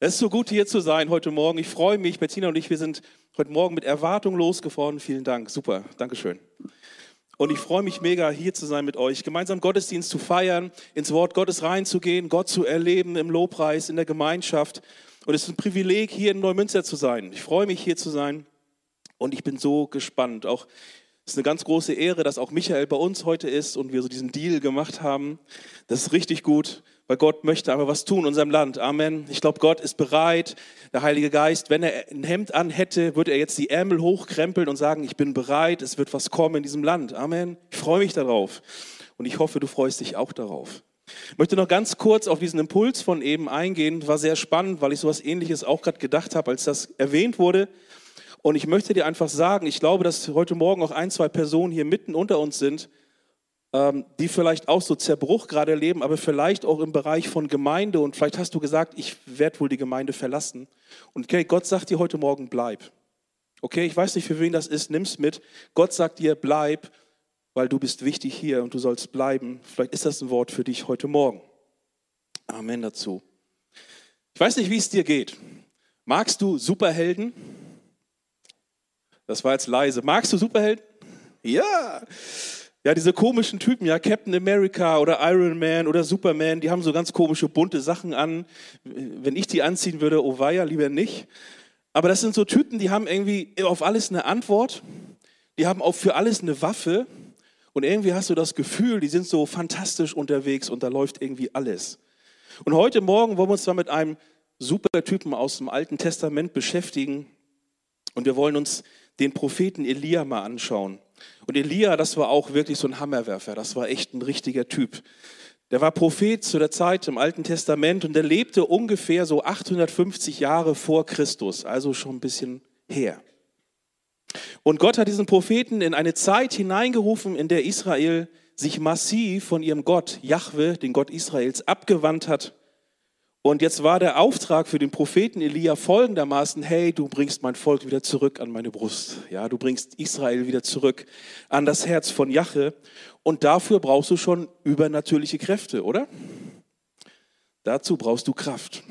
Es ist so gut, hier zu sein heute Morgen. Ich freue mich. Bettina und ich, wir sind heute Morgen mit Erwartung losgefahren. Vielen Dank. Super. Dankeschön. Und ich freue mich mega, hier zu sein mit euch, gemeinsam Gottesdienst zu feiern, ins Wort Gottes reinzugehen, Gott zu erleben im Lobpreis, in der Gemeinschaft. Und es ist ein Privileg, hier in Neumünster zu sein. Ich freue mich, hier zu sein. Und ich bin so gespannt. Auch es ist eine ganz große Ehre, dass auch Michael bei uns heute ist und wir so diesen Deal gemacht haben. Das ist richtig gut weil Gott möchte aber was tun in unserem Land. Amen. Ich glaube, Gott ist bereit. Der Heilige Geist, wenn er ein Hemd an hätte, würde er jetzt die Ärmel hochkrempeln und sagen, ich bin bereit, es wird was kommen in diesem Land. Amen. Ich freue mich darauf. Und ich hoffe, du freust dich auch darauf. Ich möchte noch ganz kurz auf diesen Impuls von eben eingehen. War sehr spannend, weil ich sowas ähnliches auch gerade gedacht habe, als das erwähnt wurde. Und ich möchte dir einfach sagen, ich glaube, dass heute Morgen auch ein, zwei Personen hier mitten unter uns sind, die vielleicht auch so Zerbruch gerade erleben, aber vielleicht auch im Bereich von Gemeinde und vielleicht hast du gesagt, ich werde wohl die Gemeinde verlassen. Und okay, Gott sagt dir heute Morgen, bleib. Okay, ich weiß nicht, für wen das ist, nimm's mit. Gott sagt dir, bleib, weil du bist wichtig hier und du sollst bleiben. Vielleicht ist das ein Wort für dich heute Morgen. Amen dazu. Ich weiß nicht, wie es dir geht. Magst du Superhelden? Das war jetzt leise. Magst du Superhelden? Ja. Ja, diese komischen Typen, ja, Captain America oder Iron Man oder Superman, die haben so ganz komische bunte Sachen an. Wenn ich die anziehen würde, oh weia, lieber nicht. Aber das sind so Typen, die haben irgendwie auf alles eine Antwort. Die haben auch für alles eine Waffe. Und irgendwie hast du das Gefühl, die sind so fantastisch unterwegs und da läuft irgendwie alles. Und heute Morgen wollen wir uns mal mit einem Supertypen aus dem Alten Testament beschäftigen. Und wir wollen uns den Propheten Elia mal anschauen. Und Elia, das war auch wirklich so ein Hammerwerfer, das war echt ein richtiger Typ. Der war Prophet zu der Zeit im Alten Testament und der lebte ungefähr so 850 Jahre vor Christus, also schon ein bisschen her. Und Gott hat diesen Propheten in eine Zeit hineingerufen, in der Israel sich massiv von ihrem Gott, Jahwe, den Gott Israels, abgewandt hat und jetzt war der Auftrag für den Propheten Elia folgendermaßen, hey, du bringst mein Volk wieder zurück an meine Brust. Ja, du bringst Israel wieder zurück an das Herz von Jache. Und dafür brauchst du schon übernatürliche Kräfte, oder? Dazu brauchst du Kraft.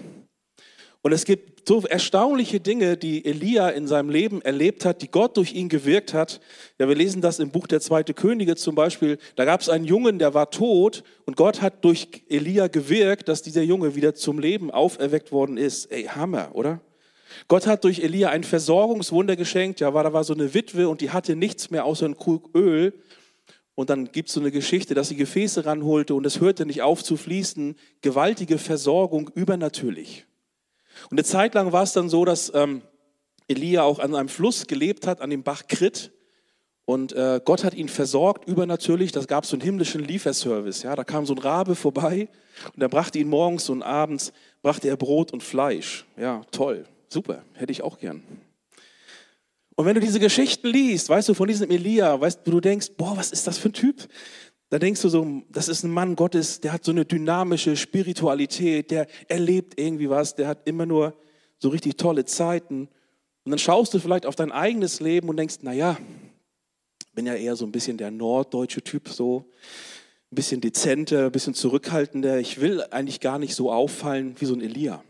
Und es gibt so erstaunliche Dinge, die Elia in seinem Leben erlebt hat, die Gott durch ihn gewirkt hat. Ja, wir lesen das im Buch der Zweite Könige zum Beispiel. Da gab es einen Jungen, der war tot und Gott hat durch Elia gewirkt, dass dieser Junge wieder zum Leben auferweckt worden ist. Ey, Hammer, oder? Gott hat durch Elia ein Versorgungswunder geschenkt. Ja, war, da war so eine Witwe und die hatte nichts mehr außer ein Krug Öl. Und dann gibt es so eine Geschichte, dass sie Gefäße ranholte und es hörte nicht auf zu fließen. Gewaltige Versorgung, übernatürlich. Und eine Zeit lang war es dann so, dass ähm, Elia auch an einem Fluss gelebt hat, an dem Bach Krit. Und äh, Gott hat ihn versorgt, übernatürlich. Das gab so einen himmlischen Lieferservice. Ja, da kam so ein Rabe vorbei und er brachte ihn morgens und abends, brachte er Brot und Fleisch. Ja, toll, super, hätte ich auch gern. Und wenn du diese Geschichten liest, weißt du, von diesem Elia, weißt du, du denkst, boah, was ist das für ein Typ? Da denkst du so, das ist ein Mann Gottes, der hat so eine dynamische Spiritualität, der erlebt irgendwie was, der hat immer nur so richtig tolle Zeiten. Und dann schaust du vielleicht auf dein eigenes Leben und denkst, naja, bin ja eher so ein bisschen der norddeutsche Typ, so ein bisschen dezenter, ein bisschen zurückhaltender. Ich will eigentlich gar nicht so auffallen wie so ein Elia.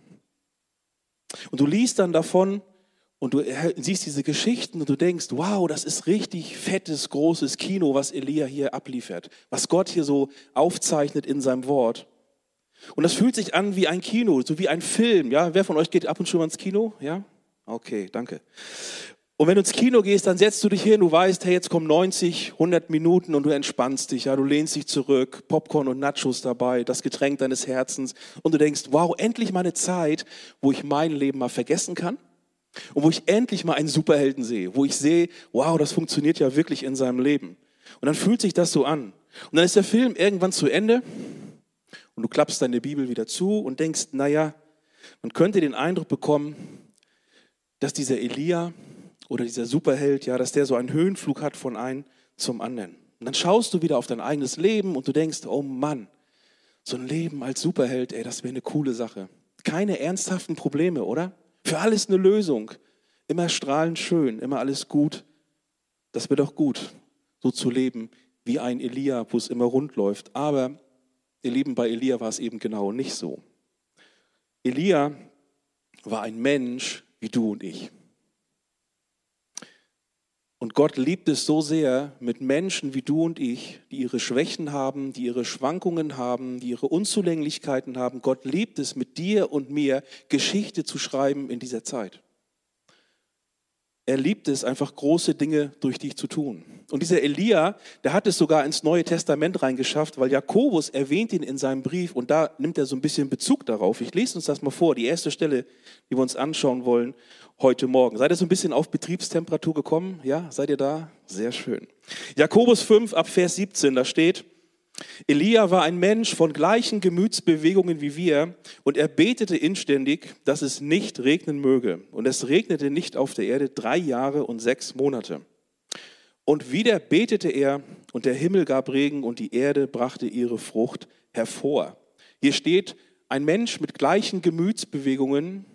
Und du liest dann davon, und du siehst diese Geschichten und du denkst, wow, das ist richtig fettes, großes Kino, was Elia hier abliefert, was Gott hier so aufzeichnet in seinem Wort. Und das fühlt sich an wie ein Kino, so wie ein Film. Ja, wer von euch geht ab und zu mal ins Kino? Ja, okay, danke. Und wenn du ins Kino gehst, dann setzt du dich hin, du weißt, hey, jetzt kommen 90, 100 Minuten und du entspannst dich, ja, du lehnst dich zurück, Popcorn und Nachos dabei, das Getränk deines Herzens und du denkst, wow, endlich mal eine Zeit, wo ich mein Leben mal vergessen kann und wo ich endlich mal einen Superhelden sehe, wo ich sehe, wow, das funktioniert ja wirklich in seinem Leben. Und dann fühlt sich das so an. Und dann ist der Film irgendwann zu Ende und du klappst deine Bibel wieder zu und denkst, naja, man könnte den Eindruck bekommen, dass dieser Elia oder dieser Superheld, ja, dass der so einen Höhenflug hat von einem zum anderen. Und dann schaust du wieder auf dein eigenes Leben und du denkst, oh Mann, so ein Leben als Superheld, ey, das wäre eine coole Sache. Keine ernsthaften Probleme, oder? Für alles eine Lösung. Immer strahlend schön, immer alles gut. Das wird doch gut, so zu leben wie ein Elia, wo es immer rund läuft. Aber, ihr Lieben, bei Elia war es eben genau nicht so. Elia war ein Mensch wie du und ich. Und Gott liebt es so sehr, mit Menschen wie du und ich, die ihre Schwächen haben, die ihre Schwankungen haben, die ihre Unzulänglichkeiten haben. Gott liebt es, mit dir und mir Geschichte zu schreiben in dieser Zeit. Er liebt es, einfach große Dinge durch dich zu tun. Und dieser Elia, der hat es sogar ins Neue Testament reingeschafft, weil Jakobus erwähnt ihn in seinem Brief und da nimmt er so ein bisschen Bezug darauf. Ich lese uns das mal vor, die erste Stelle, die wir uns anschauen wollen heute Morgen. Seid ihr so ein bisschen auf Betriebstemperatur gekommen? Ja, seid ihr da? Sehr schön. Jakobus 5 ab Vers 17, da steht, Elia war ein Mensch von gleichen Gemütsbewegungen wie wir und er betete inständig, dass es nicht regnen möge. Und es regnete nicht auf der Erde drei Jahre und sechs Monate. Und wieder betete er und der Himmel gab Regen und die Erde brachte ihre Frucht hervor. Hier steht ein Mensch mit gleichen Gemütsbewegungen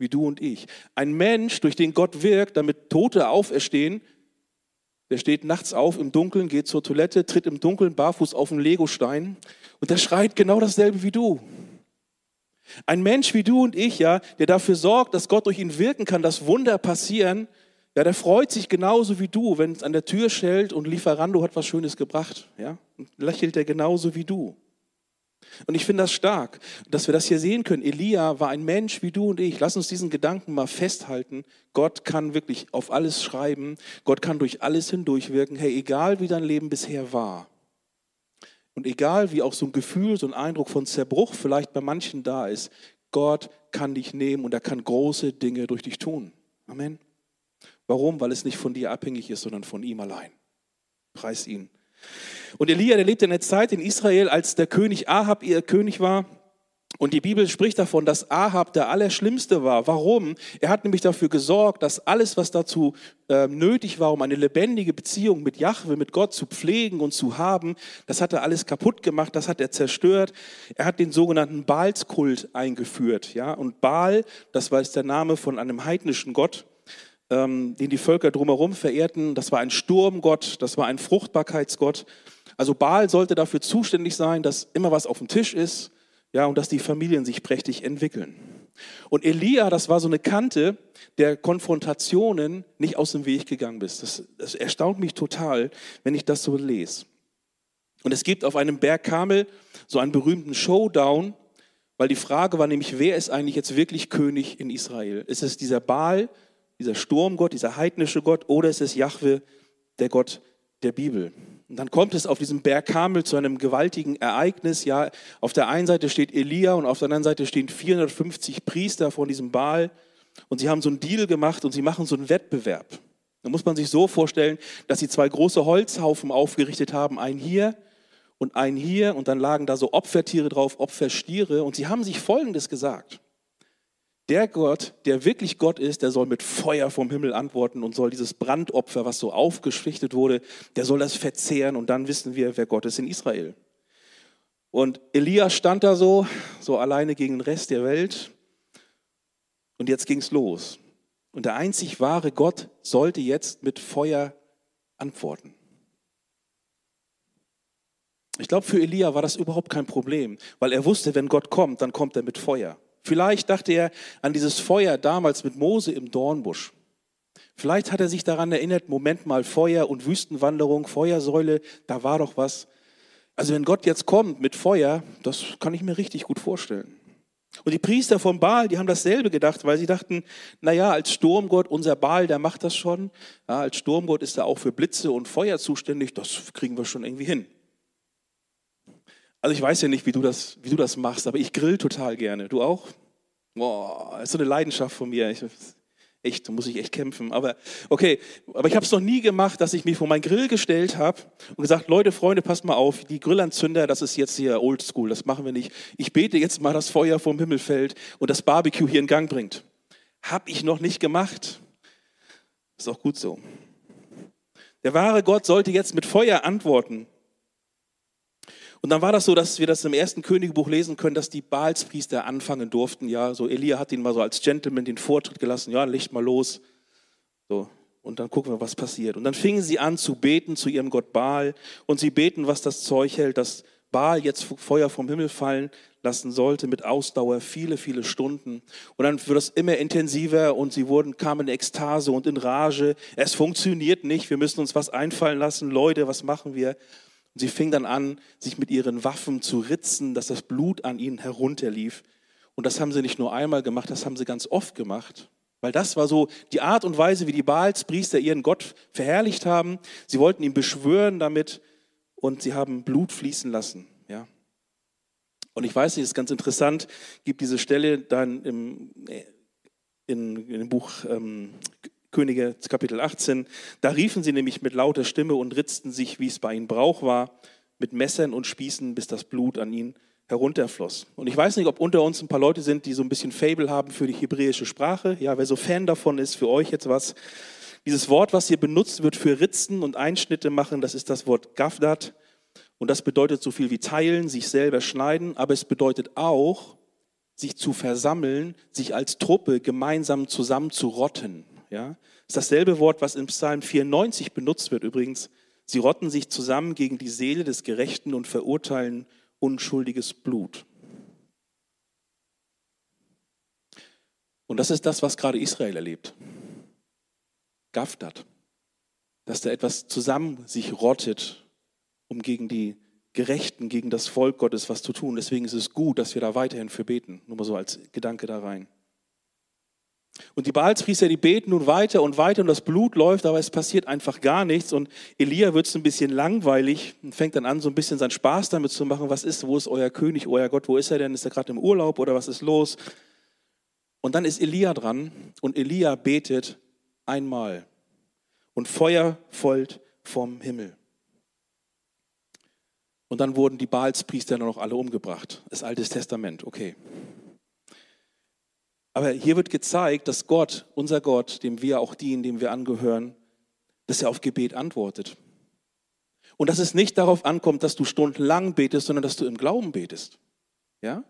wie du und ich. Ein Mensch, durch den Gott wirkt, damit Tote auferstehen, der steht nachts auf im Dunkeln, geht zur Toilette, tritt im Dunkeln barfuß auf einen Legostein und der schreit genau dasselbe wie du. Ein Mensch wie du und ich, ja, der dafür sorgt, dass Gott durch ihn wirken kann, dass Wunder passieren, ja, der freut sich genauso wie du, wenn es an der Tür schellt und Lieferando hat was Schönes gebracht, ja, und lächelt er genauso wie du. Und ich finde das stark, dass wir das hier sehen können. Elia war ein Mensch wie du und ich. Lass uns diesen Gedanken mal festhalten. Gott kann wirklich auf alles schreiben. Gott kann durch alles hindurchwirken. Hey, egal wie dein Leben bisher war. Und egal wie auch so ein Gefühl, so ein Eindruck von Zerbruch vielleicht bei manchen da ist, Gott kann dich nehmen und er kann große Dinge durch dich tun. Amen. Warum? Weil es nicht von dir abhängig ist, sondern von ihm allein. Preis ihn. Und Elia, der lebte in der Zeit in Israel, als der König Ahab ihr König war. Und die Bibel spricht davon, dass Ahab der Allerschlimmste war. Warum? Er hat nämlich dafür gesorgt, dass alles, was dazu äh, nötig war, um eine lebendige Beziehung mit Jahwe, mit Gott zu pflegen und zu haben, das hat er alles kaputt gemacht, das hat er zerstört. Er hat den sogenannten Baalskult eingeführt. Ja? Und Baal, das war jetzt der Name von einem heidnischen Gott, ähm, den die Völker drumherum verehrten. Das war ein Sturmgott, das war ein Fruchtbarkeitsgott. Also Baal sollte dafür zuständig sein, dass immer was auf dem Tisch ist, ja, und dass die Familien sich prächtig entwickeln. Und Elia, das war so eine Kante der Konfrontationen nicht aus dem Weg gegangen bist. Das, das erstaunt mich total, wenn ich das so lese. Und es gibt auf einem Berg Kamel so einen berühmten Showdown, weil die Frage war nämlich, wer ist eigentlich jetzt wirklich König in Israel? Ist es dieser Baal, dieser Sturmgott, dieser heidnische Gott, oder ist es Jahwe, der Gott der Bibel? Und dann kommt es auf diesem Berg Kamel zu einem gewaltigen Ereignis. Ja, auf der einen Seite steht Elia und auf der anderen Seite stehen 450 Priester von diesem Baal. Und sie haben so einen Deal gemacht und sie machen so einen Wettbewerb. Da muss man sich so vorstellen, dass sie zwei große Holzhaufen aufgerichtet haben, einen hier und einen hier. Und dann lagen da so Opfertiere drauf, Opferstiere. Und sie haben sich Folgendes gesagt der Gott, der wirklich Gott ist, der soll mit Feuer vom Himmel antworten und soll dieses Brandopfer, was so aufgeschichtet wurde, der soll das verzehren und dann wissen wir, wer Gott ist in Israel. Und Elia stand da so, so alleine gegen den Rest der Welt und jetzt ging es los. Und der einzig wahre Gott sollte jetzt mit Feuer antworten. Ich glaube, für Elia war das überhaupt kein Problem, weil er wusste, wenn Gott kommt, dann kommt er mit Feuer. Vielleicht dachte er an dieses Feuer damals mit Mose im Dornbusch. Vielleicht hat er sich daran erinnert, Moment mal, Feuer und Wüstenwanderung, Feuersäule, da war doch was. Also wenn Gott jetzt kommt mit Feuer, das kann ich mir richtig gut vorstellen. Und die Priester vom Baal, die haben dasselbe gedacht, weil sie dachten, naja, als Sturmgott, unser Baal, der macht das schon. Ja, als Sturmgott ist er auch für Blitze und Feuer zuständig, das kriegen wir schon irgendwie hin. Also ich weiß ja nicht, wie du das, wie du das machst, aber ich grill total gerne. Du auch? Boah, ist so eine Leidenschaft von mir. Ich, echt, da muss ich echt kämpfen. Aber okay, aber ich habe es noch nie gemacht, dass ich mich vor meinen Grill gestellt habe und gesagt, Leute, Freunde, passt mal auf, die Grillanzünder, das ist jetzt hier Oldschool, das machen wir nicht. Ich bete jetzt mal, dass Feuer vom Himmel fällt und das Barbecue hier in Gang bringt. Hab ich noch nicht gemacht. Ist auch gut so. Der wahre Gott sollte jetzt mit Feuer antworten. Und dann war das so, dass wir das im ersten Königbuch lesen können, dass die Baalspriester anfangen durften. Ja, so Elia hat ihn mal so als Gentleman den Vortritt gelassen. Ja, leg mal los. So. Und dann gucken wir, was passiert. Und dann fingen sie an zu beten zu ihrem Gott Baal. Und sie beten, was das Zeug hält, dass Baal jetzt Feuer vom Himmel fallen lassen sollte mit Ausdauer viele, viele Stunden. Und dann wird es immer intensiver und sie wurden, kamen in Ekstase und in Rage. Es funktioniert nicht, wir müssen uns was einfallen lassen. Leute, was machen wir? Und sie fing dann an, sich mit ihren Waffen zu ritzen, dass das Blut an ihnen herunterlief. Und das haben sie nicht nur einmal gemacht, das haben sie ganz oft gemacht. Weil das war so die Art und Weise, wie die Baalspriester ihren Gott verherrlicht haben. Sie wollten ihn beschwören damit und sie haben Blut fließen lassen. Ja. Und ich weiß nicht, es ist ganz interessant, gibt diese Stelle dann im, in, in dem Buch ähm, Könige Kapitel 18. Da riefen sie nämlich mit lauter Stimme und ritzten sich, wie es bei ihnen Brauch war, mit Messern und Spießen, bis das Blut an ihnen herunterfloss. Und ich weiß nicht, ob unter uns ein paar Leute sind, die so ein bisschen Fable haben für die hebräische Sprache. Ja, wer so Fan davon ist, für euch jetzt was. Dieses Wort, was hier benutzt wird für Ritzen und Einschnitte machen, das ist das Wort Gafdat. Und das bedeutet so viel wie teilen, sich selber schneiden, aber es bedeutet auch, sich zu versammeln, sich als Truppe gemeinsam zusammen zu rotten. Ja? Das ist dasselbe Wort, was in Psalm 94 benutzt wird übrigens. Sie rotten sich zusammen gegen die Seele des Gerechten und verurteilen unschuldiges Blut. Und das ist das, was gerade Israel erlebt. Gaftat. Dass da etwas zusammen sich rottet, um gegen die Gerechten, gegen das Volk Gottes was zu tun. Deswegen ist es gut, dass wir da weiterhin für beten. Nur mal so als Gedanke da rein. Und die Baalspriester, die beten nun weiter und weiter und das Blut läuft, aber es passiert einfach gar nichts. Und Elia wird es ein bisschen langweilig und fängt dann an, so ein bisschen seinen Spaß damit zu machen. Was ist, wo ist euer König, euer Gott, wo ist er denn? Ist er gerade im Urlaub oder was ist los? Und dann ist Elia dran und Elia betet einmal und Feuer folgt vom Himmel. Und dann wurden die Baalspriester noch alle umgebracht. Das Altes Testament, okay. Aber hier wird gezeigt, dass Gott, unser Gott, dem wir auch dienen, dem wir angehören, dass er auf Gebet antwortet. Und dass es nicht darauf ankommt, dass du stundenlang betest, sondern dass du im Glauben betest. Ja?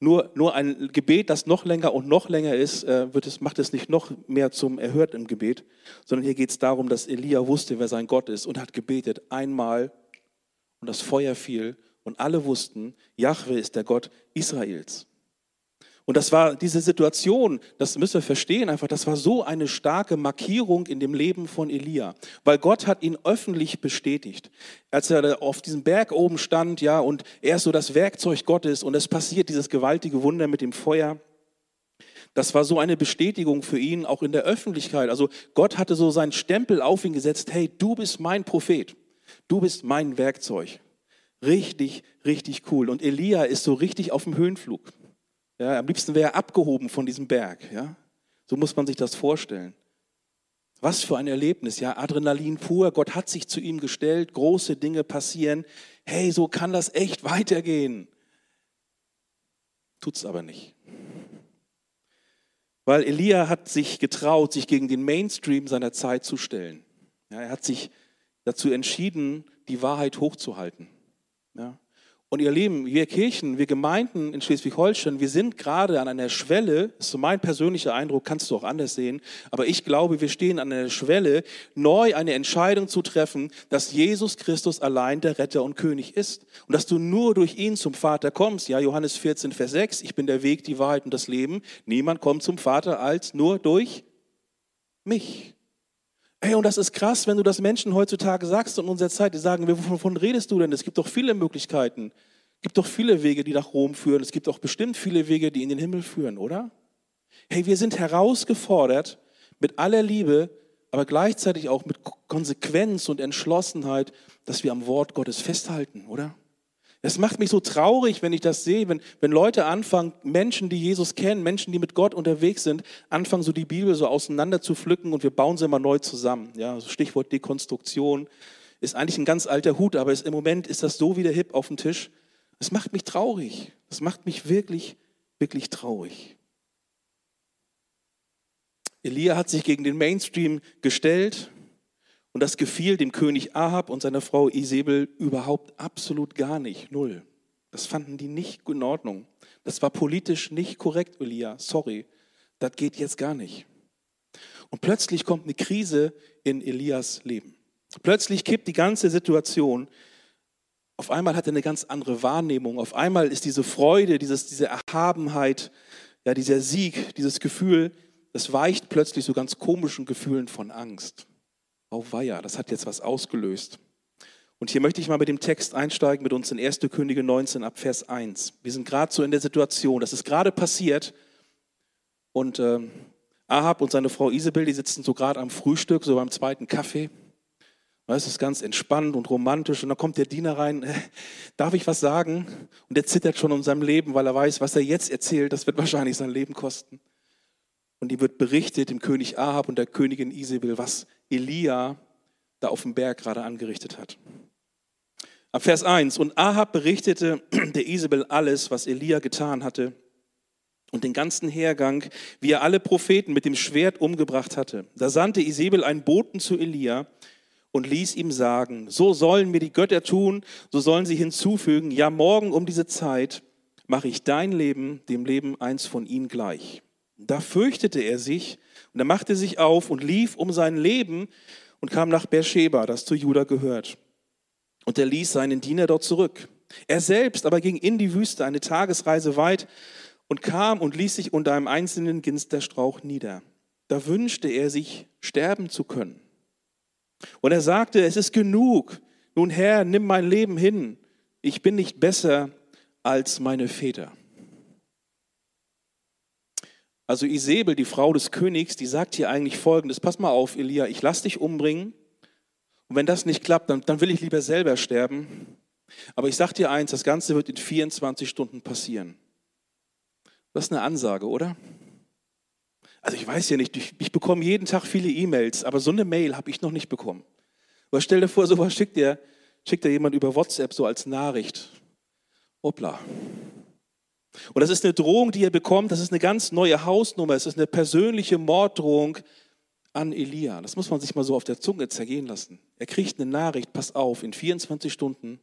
Nur, nur ein Gebet, das noch länger und noch länger ist, äh, wird es, macht es nicht noch mehr zum Erhört im Gebet, sondern hier geht es darum, dass Elia wusste, wer sein Gott ist und hat gebetet einmal und das Feuer fiel und alle wussten, Jahwe ist der Gott Israels. Und das war diese Situation, das müssen wir verstehen einfach, das war so eine starke Markierung in dem Leben von Elia, weil Gott hat ihn öffentlich bestätigt. Als er auf diesem Berg oben stand, ja, und er ist so das Werkzeug Gottes und es passiert dieses gewaltige Wunder mit dem Feuer. Das war so eine Bestätigung für ihn, auch in der Öffentlichkeit. Also Gott hatte so seinen Stempel auf ihn gesetzt, hey, du bist mein Prophet, du bist mein Werkzeug. Richtig, richtig cool. Und Elia ist so richtig auf dem Höhenflug. Ja, am liebsten wäre er abgehoben von diesem Berg. Ja? So muss man sich das vorstellen. Was für ein Erlebnis, ja, Adrenalin pur, Gott hat sich zu ihm gestellt, große Dinge passieren. Hey, so kann das echt weitergehen. Tut es aber nicht. Weil Elia hat sich getraut, sich gegen den Mainstream seiner Zeit zu stellen. Ja, er hat sich dazu entschieden, die Wahrheit hochzuhalten. Und ihr Lieben, wir Kirchen, wir Gemeinden in Schleswig-Holstein, wir sind gerade an einer Schwelle, das ist so mein persönlicher Eindruck, kannst du auch anders sehen, aber ich glaube, wir stehen an einer Schwelle, neu eine Entscheidung zu treffen, dass Jesus Christus allein der Retter und König ist und dass du nur durch ihn zum Vater kommst. Ja, Johannes 14, Vers 6, ich bin der Weg, die Wahrheit und das Leben. Niemand kommt zum Vater als nur durch mich. Hey, und das ist krass, wenn du das Menschen heutzutage sagst in unserer Zeit, die sagen, wovon redest du denn? Es gibt doch viele Möglichkeiten. Es gibt doch viele Wege, die nach Rom führen. Es gibt doch bestimmt viele Wege, die in den Himmel führen, oder? Hey, wir sind herausgefordert, mit aller Liebe, aber gleichzeitig auch mit Konsequenz und Entschlossenheit, dass wir am Wort Gottes festhalten, oder? Es macht mich so traurig, wenn ich das sehe, wenn, wenn Leute anfangen, Menschen, die Jesus kennen, Menschen, die mit Gott unterwegs sind, anfangen so die Bibel so auseinander zu pflücken und wir bauen sie immer neu zusammen. Ja, so Stichwort Dekonstruktion ist eigentlich ein ganz alter Hut, aber ist, im Moment ist das so wieder hip auf dem Tisch. Es macht mich traurig. Das macht mich wirklich, wirklich traurig. Elia hat sich gegen den Mainstream gestellt und das gefiel dem König Ahab und seiner Frau Isabel überhaupt absolut gar nicht. Null. Das fanden die nicht in Ordnung. Das war politisch nicht korrekt, Elia. Sorry. Das geht jetzt gar nicht. Und plötzlich kommt eine Krise in Elias Leben. Plötzlich kippt die ganze Situation. auf einmal hat er eine ganz andere Wahrnehmung. Auf einmal ist diese Freude, dieses, diese Erhabenheit, ja, dieser Sieg, dieses Gefühl, das weicht plötzlich so ganz komischen Gefühlen von Angst. Oh weia, das hat jetzt was ausgelöst. Und hier möchte ich mal mit dem Text einsteigen, mit uns in 1. Könige 19 ab Vers 1. Wir sind gerade so in der Situation, das ist gerade passiert. Und äh, Ahab und seine Frau Isabel, die sitzen so gerade am Frühstück, so beim zweiten Kaffee. Es ist ganz entspannt und romantisch. Und dann kommt der Diener rein, äh, darf ich was sagen? Und er zittert schon um sein Leben, weil er weiß, was er jetzt erzählt, das wird wahrscheinlich sein Leben kosten. Und ihm wird berichtet, dem König Ahab und der Königin Isabel, was Elia da auf dem Berg gerade angerichtet hat. Ab Vers 1. Und Ahab berichtete der Isabel alles, was Elia getan hatte und den ganzen Hergang, wie er alle Propheten mit dem Schwert umgebracht hatte. Da sandte Isabel einen Boten zu Elia und ließ ihm sagen, so sollen mir die Götter tun, so sollen sie hinzufügen, ja morgen um diese Zeit mache ich dein Leben dem Leben eins von ihnen gleich. Da fürchtete er sich und er machte sich auf und lief um sein Leben und kam nach Beersheba, das zu Juda gehört. Und er ließ seinen Diener dort zurück. Er selbst aber ging in die Wüste, eine Tagesreise weit, und kam und ließ sich unter einem einzelnen Ginsterstrauch nieder. Da wünschte er sich, sterben zu können. Und er sagte, es ist genug. Nun Herr, nimm mein Leben hin. Ich bin nicht besser als meine Väter. Also Isabel, die Frau des Königs, die sagt hier eigentlich Folgendes. Pass mal auf, Elia, ich lass dich umbringen. Und wenn das nicht klappt, dann, dann will ich lieber selber sterben. Aber ich sag dir eins, das Ganze wird in 24 Stunden passieren. Das ist eine Ansage, oder? Also ich weiß ja nicht, ich, ich bekomme jeden Tag viele E-Mails, aber so eine Mail habe ich noch nicht bekommen. Aber stell dir vor, sowas schickt dir, schickt dir jemand über WhatsApp so als Nachricht. Hoppla. Und das ist eine Drohung, die er bekommt, das ist eine ganz neue Hausnummer, es ist eine persönliche Morddrohung an Elia. Das muss man sich mal so auf der Zunge zergehen lassen. Er kriegt eine Nachricht, pass auf, in 24 Stunden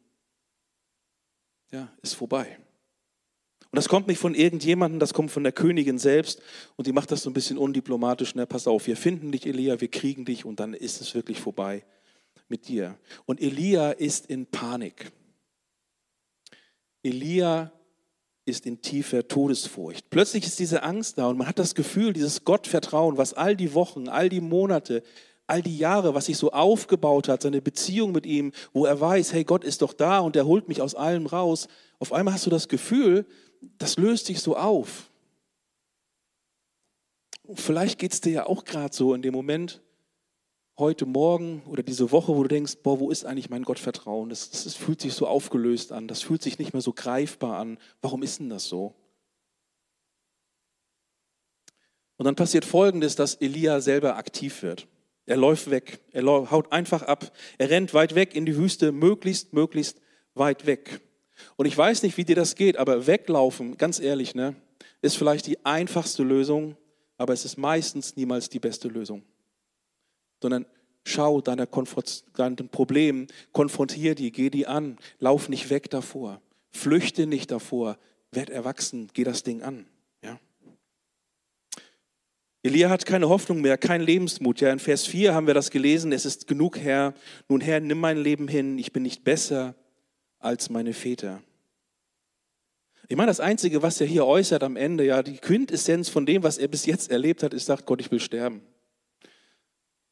ja, ist vorbei. Und das kommt nicht von irgendjemandem, das kommt von der Königin selbst. Und die macht das so ein bisschen undiplomatisch. Ne? Pass auf, wir finden dich, Elia, wir kriegen dich und dann ist es wirklich vorbei mit dir. Und Elia ist in Panik. Elia ist in tiefer Todesfurcht. Plötzlich ist diese Angst da und man hat das Gefühl, dieses Gottvertrauen, was all die Wochen, all die Monate, all die Jahre, was sich so aufgebaut hat, seine Beziehung mit ihm, wo er weiß, hey, Gott ist doch da und er holt mich aus allem raus. Auf einmal hast du das Gefühl, das löst sich so auf. vielleicht geht es dir ja auch gerade so in dem Moment, heute Morgen oder diese Woche, wo du denkst, boah, wo ist eigentlich mein Gottvertrauen? Das, das, das fühlt sich so aufgelöst an, das fühlt sich nicht mehr so greifbar an. Warum ist denn das so? Und dann passiert Folgendes, dass Elia selber aktiv wird. Er läuft weg, er haut einfach ab, er rennt weit weg in die Wüste, möglichst, möglichst weit weg. Und ich weiß nicht, wie dir das geht, aber weglaufen, ganz ehrlich, ne, ist vielleicht die einfachste Lösung, aber es ist meistens niemals die beste Lösung. Sondern schau deiner deinen Problem, konfrontier die, geh die an, lauf nicht weg davor, flüchte nicht davor, werd erwachsen, geh das Ding an. Ja? Elia hat keine Hoffnung mehr, keinen Lebensmut. Ja, in Vers 4 haben wir das gelesen, es ist genug, Herr. Nun, Herr, nimm mein Leben hin, ich bin nicht besser als meine Väter. Ich meine, das Einzige, was er hier äußert am Ende, ja, die Quintessenz von dem, was er bis jetzt erlebt hat, ist, sagt Gott, ich will sterben.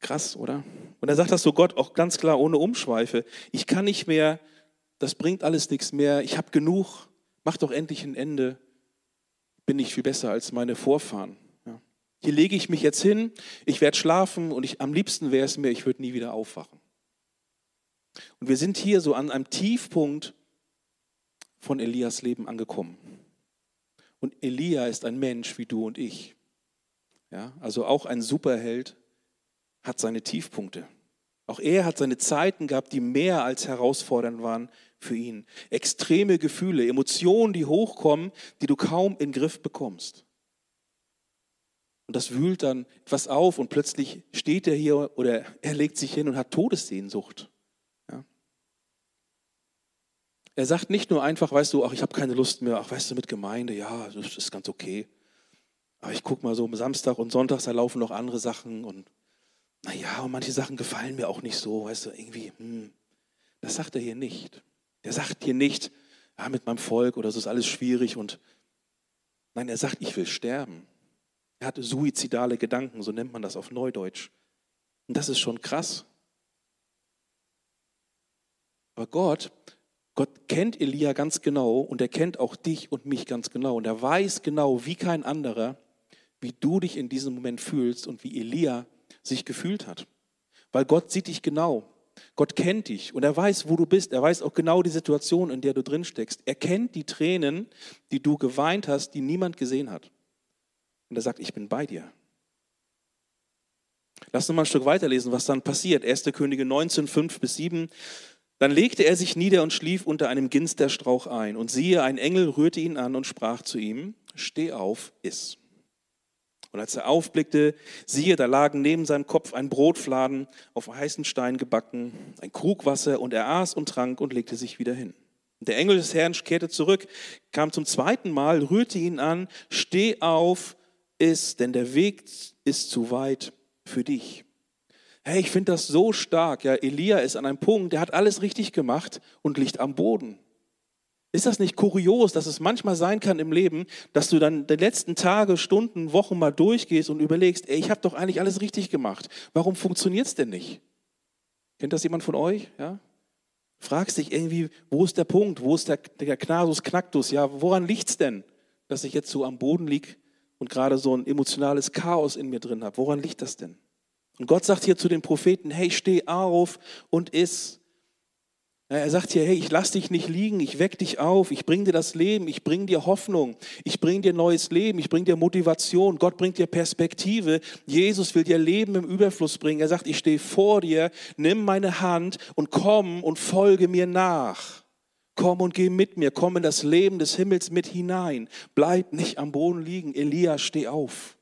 Krass, oder? Und er sagt das so Gott auch ganz klar ohne Umschweife. Ich kann nicht mehr, das bringt alles nichts mehr, ich habe genug, mach doch endlich ein Ende, bin ich viel besser als meine Vorfahren. Ja. Hier lege ich mich jetzt hin, ich werde schlafen und ich, am liebsten wäre es mir, ich würde nie wieder aufwachen. Und wir sind hier so an einem Tiefpunkt von Elias Leben angekommen. Und Elia ist ein Mensch wie du und ich. Ja, also auch ein Superheld hat seine Tiefpunkte. Auch er hat seine Zeiten gehabt, die mehr als herausfordernd waren für ihn. Extreme Gefühle, Emotionen, die hochkommen, die du kaum in den Griff bekommst. Und das wühlt dann etwas auf und plötzlich steht er hier oder er legt sich hin und hat Todessehnsucht. Er sagt nicht nur einfach, weißt du, ach, ich habe keine Lust mehr, ach, weißt du, mit Gemeinde, ja, das ist ganz okay. Aber ich gucke mal so, am Samstag und Sonntag, da laufen noch andere Sachen und naja, und manche Sachen gefallen mir auch nicht so, weißt du, irgendwie, hm. Das sagt er hier nicht. Der sagt dir nicht, ja, mit meinem Volk oder so ist alles schwierig und nein, er sagt, ich will sterben. Er hatte suizidale Gedanken, so nennt man das auf Neudeutsch. Und das ist schon krass. Aber Gott, Gott kennt Elia ganz genau und er kennt auch dich und mich ganz genau. Und er weiß genau, wie kein anderer, wie du dich in diesem Moment fühlst und wie Elia sich gefühlt hat. Weil Gott sieht dich genau. Gott kennt dich und er weiß, wo du bist. Er weiß auch genau die Situation, in der du drin steckst. Er kennt die Tränen, die du geweint hast, die niemand gesehen hat. Und er sagt, ich bin bei dir. Lass uns mal ein Stück weiterlesen, was dann passiert. 1. Könige 19, 5 bis 7. Dann legte er sich nieder und schlief unter einem Ginsterstrauch ein. Und siehe, ein Engel rührte ihn an und sprach zu ihm, steh auf, iss. Und als er aufblickte, siehe, da lagen neben seinem Kopf ein Brotfladen auf heißen Stein gebacken, ein Krug Wasser, und er aß und trank und legte sich wieder hin. Und der Engel des Herrn kehrte zurück, kam zum zweiten Mal, rührte ihn an, steh auf, iss, denn der Weg ist zu weit für dich. Hey, ich finde das so stark. Ja, Elia ist an einem Punkt, der hat alles richtig gemacht und liegt am Boden. Ist das nicht kurios, dass es manchmal sein kann im Leben, dass du dann die letzten Tage, Stunden, Wochen mal durchgehst und überlegst, ey, ich habe doch eigentlich alles richtig gemacht. Warum funktioniert es denn nicht? Kennt das jemand von euch? Ja? Fragst dich irgendwie, wo ist der Punkt? Wo ist der, der Knasus Knacktus? Ja, woran liegt es denn, dass ich jetzt so am Boden liege und gerade so ein emotionales Chaos in mir drin habe? Woran liegt das denn? Und Gott sagt hier zu den Propheten, hey, steh auf und iss. Er sagt hier, hey, ich lass dich nicht liegen, ich weck dich auf, ich bring dir das Leben, ich bring dir Hoffnung, ich bring dir neues Leben, ich bring dir Motivation, Gott bringt dir Perspektive, Jesus will dir Leben im Überfluss bringen. Er sagt, ich stehe vor dir, nimm meine Hand und komm und folge mir nach. Komm und geh mit mir, komm in das Leben des Himmels mit hinein. Bleib nicht am Boden liegen, Elia, steh auf.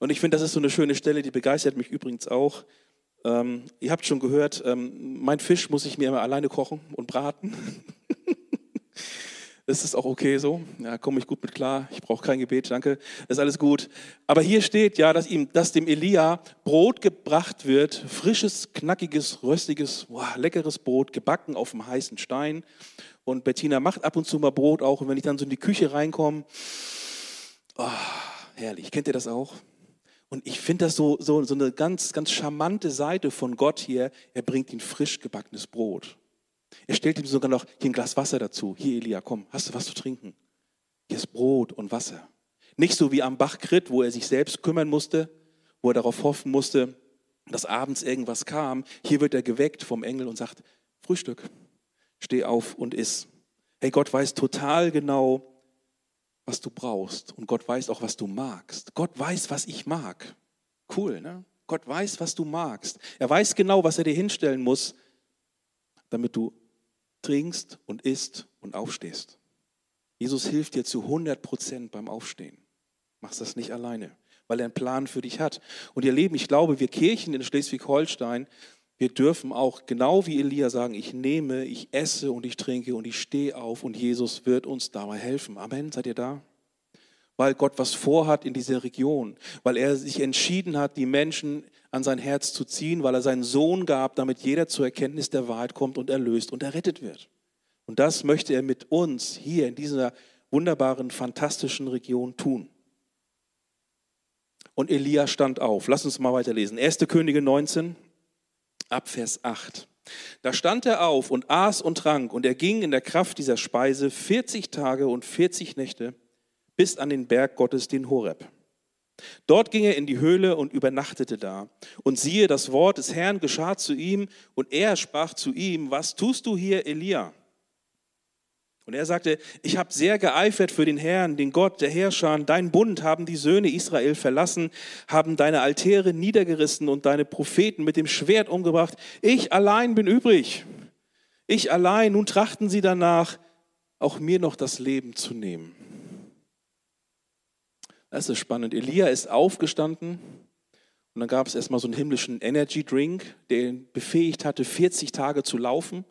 Und ich finde, das ist so eine schöne Stelle, die begeistert mich übrigens auch. Ähm, ihr habt schon gehört, ähm, mein Fisch muss ich mir immer alleine kochen und braten. das ist auch okay so. Ja, komme ich gut mit klar. Ich brauche kein Gebet, danke. Das ist alles gut. Aber hier steht ja, dass ihm, dass dem Elia Brot gebracht wird, frisches, knackiges, röstiges, wow, leckeres Brot, gebacken auf dem heißen Stein. Und Bettina macht ab und zu mal Brot auch. Und wenn ich dann so in die Küche reinkomme, oh, herrlich. Kennt ihr das auch? Und ich finde das so, so, so eine ganz, ganz charmante Seite von Gott hier. Er bringt ihm frisch gebackenes Brot. Er stellt ihm sogar noch hier ein Glas Wasser dazu. Hier, Elia, komm, hast du was zu trinken? Hier ist Brot und Wasser. Nicht so wie am Bachkrit, wo er sich selbst kümmern musste, wo er darauf hoffen musste, dass abends irgendwas kam. Hier wird er geweckt vom Engel und sagt, Frühstück, steh auf und iss. Hey, Gott weiß total genau, was du brauchst. Und Gott weiß auch, was du magst. Gott weiß, was ich mag. Cool, ne? Gott weiß, was du magst. Er weiß genau, was er dir hinstellen muss, damit du trinkst und isst und aufstehst. Jesus hilft dir zu 100 Prozent beim Aufstehen. Machst das nicht alleine, weil er einen Plan für dich hat. Und ihr Leben, ich glaube, wir Kirchen in Schleswig-Holstein, wir dürfen auch genau wie Elia sagen, ich nehme, ich esse und ich trinke und ich stehe auf und Jesus wird uns dabei helfen. Amen, seid ihr da? Weil Gott was vorhat in dieser Region, weil er sich entschieden hat, die Menschen an sein Herz zu ziehen, weil er seinen Sohn gab, damit jeder zur Erkenntnis der Wahrheit kommt und erlöst und errettet wird. Und das möchte er mit uns hier in dieser wunderbaren, fantastischen Region tun. Und Elia stand auf. Lass uns mal weiterlesen. 1. Könige 19, ab Vers 8. Da stand er auf und aß und trank, und er ging in der Kraft dieser Speise 40 Tage und 40 Nächte bis an den Berg Gottes, den Horeb. Dort ging er in die Höhle und übernachtete da. Und siehe, das Wort des Herrn geschah zu ihm, und er sprach zu ihm, was tust du hier, Elia? Und er sagte, ich habe sehr geeifert für den Herrn, den Gott der Herrscher. Dein Bund haben die Söhne Israel verlassen, haben deine Altäre niedergerissen und deine Propheten mit dem Schwert umgebracht. Ich allein bin übrig. Ich allein. Nun trachten sie danach, auch mir noch das Leben zu nehmen. Das ist spannend. Elia ist aufgestanden und dann gab es erstmal so einen himmlischen Energy Drink, der ihn befähigt hatte, 40 Tage zu laufen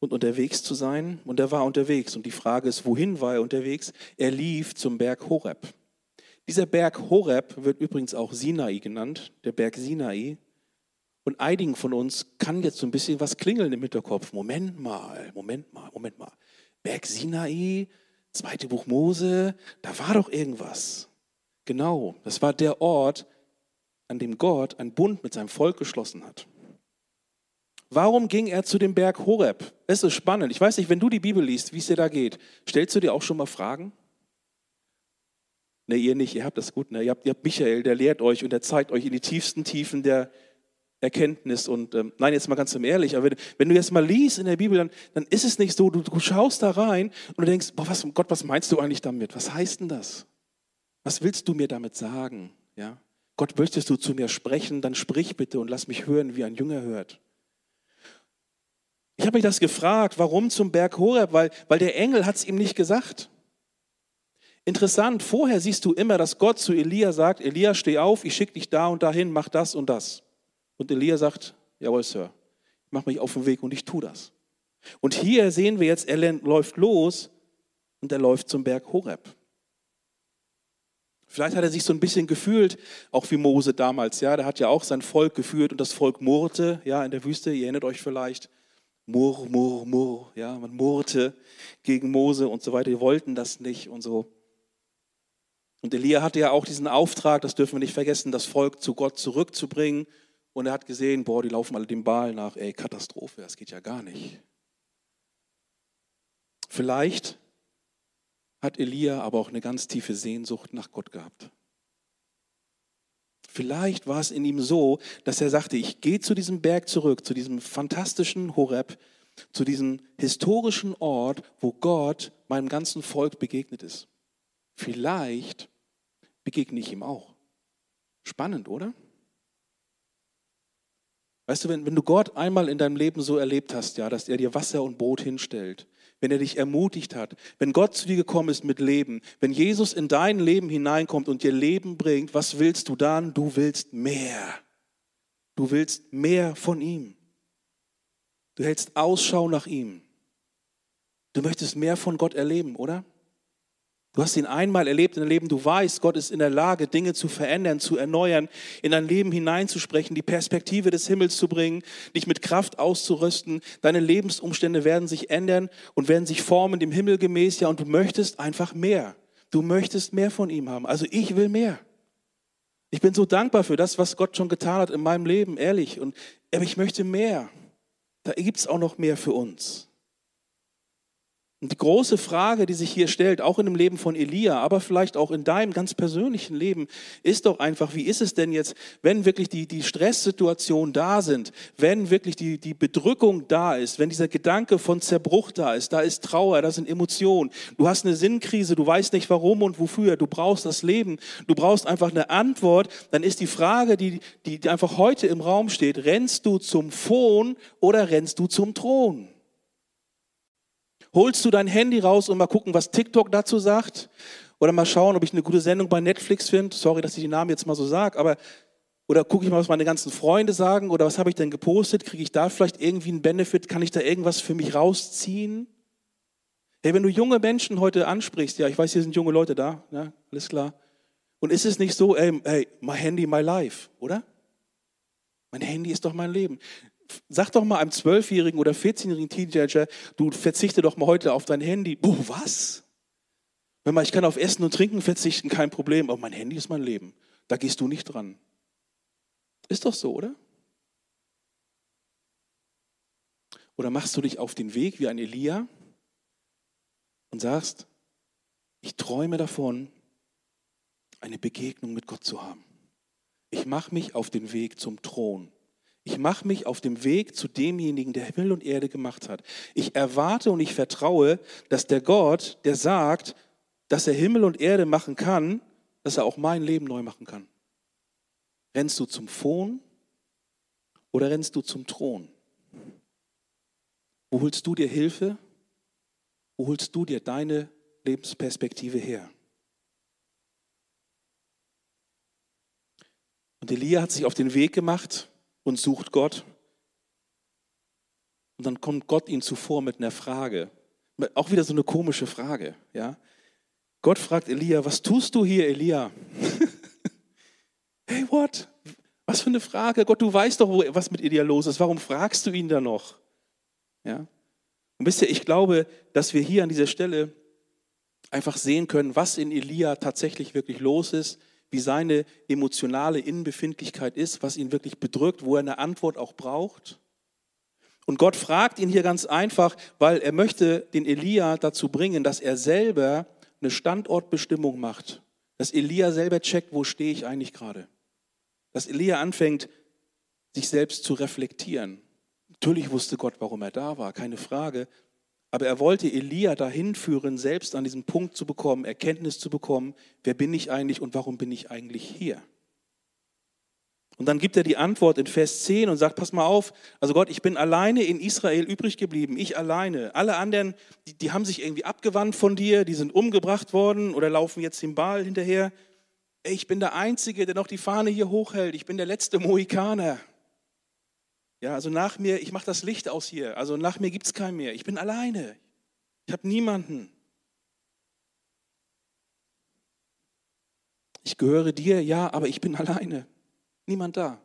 und unterwegs zu sein. Und er war unterwegs. Und die Frage ist, wohin war er unterwegs? Er lief zum Berg Horeb. Dieser Berg Horeb wird übrigens auch Sinai genannt, der Berg Sinai. Und einigen von uns kann jetzt so ein bisschen was klingeln im Hinterkopf. Moment mal, Moment mal, Moment mal. Berg Sinai, zweite Buch Mose, da war doch irgendwas. Genau, das war der Ort, an dem Gott einen Bund mit seinem Volk geschlossen hat. Warum ging er zu dem Berg Horeb? Es ist spannend. Ich weiß nicht, wenn du die Bibel liest, wie es dir da geht, stellst du dir auch schon mal Fragen? Ne, ihr nicht, ihr habt das gut. Ne? Ihr, habt, ihr habt Michael, der lehrt euch und der zeigt euch in die tiefsten Tiefen der Erkenntnis. Und ähm, nein, jetzt mal ganz ehrlich, aber wenn, wenn, du jetzt mal liest in der Bibel, dann, dann ist es nicht so, du, du schaust da rein und du denkst, boah, was, Gott, was meinst du eigentlich damit? Was heißt denn das? Was willst du mir damit sagen? Ja? Gott, möchtest du zu mir sprechen, dann sprich bitte und lass mich hören, wie ein Jünger hört. Ich habe mich das gefragt, warum zum Berg Horeb? Weil, weil der Engel hat es ihm nicht gesagt. Interessant, vorher siehst du immer, dass Gott zu Elia sagt, Elia, steh auf, ich schicke dich da und dahin, mach das und das. Und Elia sagt, jawohl, Sir, ich mache mich auf den Weg und ich tue das. Und hier sehen wir jetzt, er läuft los und er läuft zum Berg Horeb. Vielleicht hat er sich so ein bisschen gefühlt, auch wie Mose damals, ja, der hat ja auch sein Volk geführt und das Volk murrte, ja, in der Wüste, ihr erinnert euch vielleicht, murr, murr, murr, ja, man murrte gegen Mose und so weiter, die wollten das nicht und so. Und Elia hatte ja auch diesen Auftrag, das dürfen wir nicht vergessen, das Volk zu Gott zurückzubringen und er hat gesehen, boah, die laufen alle dem Baal nach, ey, Katastrophe, das geht ja gar nicht. Vielleicht hat Elia aber auch eine ganz tiefe Sehnsucht nach Gott gehabt. Vielleicht war es in ihm so, dass er sagte, ich gehe zu diesem Berg zurück, zu diesem fantastischen Horeb, zu diesem historischen Ort, wo Gott meinem ganzen Volk begegnet ist. Vielleicht begegne ich ihm auch. Spannend, oder? Weißt du, wenn, wenn du Gott einmal in deinem Leben so erlebt hast, ja, dass er dir Wasser und Brot hinstellt, wenn er dich ermutigt hat, wenn Gott zu dir gekommen ist mit Leben, wenn Jesus in dein Leben hineinkommt und dir Leben bringt, was willst du dann? Du willst mehr. Du willst mehr von ihm. Du hältst Ausschau nach ihm. Du möchtest mehr von Gott erleben, oder? Du hast ihn einmal erlebt in deinem Leben. Du weißt, Gott ist in der Lage, Dinge zu verändern, zu erneuern, in dein Leben hineinzusprechen, die Perspektive des Himmels zu bringen, dich mit Kraft auszurüsten. Deine Lebensumstände werden sich ändern und werden sich formen dem Himmel gemäß. Ja, und du möchtest einfach mehr. Du möchtest mehr von ihm haben. Also ich will mehr. Ich bin so dankbar für das, was Gott schon getan hat in meinem Leben, ehrlich. Und aber ich möchte mehr. Da gibt es auch noch mehr für uns. Und die große Frage, die sich hier stellt, auch in dem Leben von Elia, aber vielleicht auch in deinem ganz persönlichen Leben, ist doch einfach, wie ist es denn jetzt, wenn wirklich die, die Stresssituationen da sind, wenn wirklich die, die Bedrückung da ist, wenn dieser Gedanke von Zerbruch da ist, da ist Trauer, da sind Emotionen, du hast eine Sinnkrise, du weißt nicht warum und wofür, du brauchst das Leben, du brauchst einfach eine Antwort, dann ist die Frage, die, die einfach heute im Raum steht, rennst du zum Phon oder rennst du zum Thron? Holst du dein Handy raus und mal gucken, was TikTok dazu sagt? Oder mal schauen, ob ich eine gute Sendung bei Netflix finde? Sorry, dass ich die Namen jetzt mal so sage, aber oder gucke ich mal, was meine ganzen Freunde sagen? Oder was habe ich denn gepostet? Kriege ich da vielleicht irgendwie einen Benefit? Kann ich da irgendwas für mich rausziehen? Hey, wenn du junge Menschen heute ansprichst, ja, ich weiß, hier sind junge Leute da, ja, alles klar. Und ist es nicht so, ey, hey, my Handy, my life, oder? Mein Handy ist doch mein Leben. Sag doch mal einem zwölfjährigen oder 14-jährigen Teenager, du verzichte doch mal heute auf dein Handy. Oh, was? Wenn mal, ich kann auf Essen und Trinken verzichten, kein Problem, aber mein Handy ist mein Leben. Da gehst du nicht dran. Ist doch so, oder? Oder machst du dich auf den Weg wie ein Elia und sagst, ich träume davon, eine Begegnung mit Gott zu haben. Ich mache mich auf den Weg zum Thron. Ich mache mich auf dem Weg zu demjenigen, der Himmel und Erde gemacht hat. Ich erwarte und ich vertraue, dass der Gott, der sagt, dass er Himmel und Erde machen kann, dass er auch mein Leben neu machen kann. Rennst du zum Phon oder rennst du zum Thron? Wo holst du dir Hilfe? Wo holst du dir deine Lebensperspektive her? Und Elia hat sich auf den Weg gemacht und sucht Gott. Und dann kommt Gott ihm zuvor mit einer Frage. Auch wieder so eine komische Frage. Ja? Gott fragt Elia, was tust du hier, Elia? hey, what? Was für eine Frage. Gott, du weißt doch, was mit Elia los ist. Warum fragst du ihn da noch? Ja? Und wisst ihr, ich glaube, dass wir hier an dieser Stelle einfach sehen können, was in Elia tatsächlich wirklich los ist, wie seine emotionale Innenbefindlichkeit ist, was ihn wirklich bedrückt, wo er eine Antwort auch braucht. Und Gott fragt ihn hier ganz einfach, weil er möchte den Elia dazu bringen, dass er selber eine Standortbestimmung macht. Dass Elia selber checkt, wo stehe ich eigentlich gerade. Dass Elia anfängt, sich selbst zu reflektieren. Natürlich wusste Gott, warum er da war, keine Frage. Aber er wollte Elia dahin führen, selbst an diesen Punkt zu bekommen, Erkenntnis zu bekommen, wer bin ich eigentlich und warum bin ich eigentlich hier? Und dann gibt er die Antwort in Vers 10 und sagt, pass mal auf, also Gott, ich bin alleine in Israel übrig geblieben, ich alleine. Alle anderen, die, die haben sich irgendwie abgewandt von dir, die sind umgebracht worden oder laufen jetzt dem Baal hinterher. Ich bin der Einzige, der noch die Fahne hier hochhält, ich bin der letzte Mohikaner. Ja, also nach mir, ich mache das Licht aus hier. Also nach mir gibt es keinen mehr. Ich bin alleine. Ich habe niemanden. Ich gehöre dir, ja, aber ich bin alleine. Niemand da.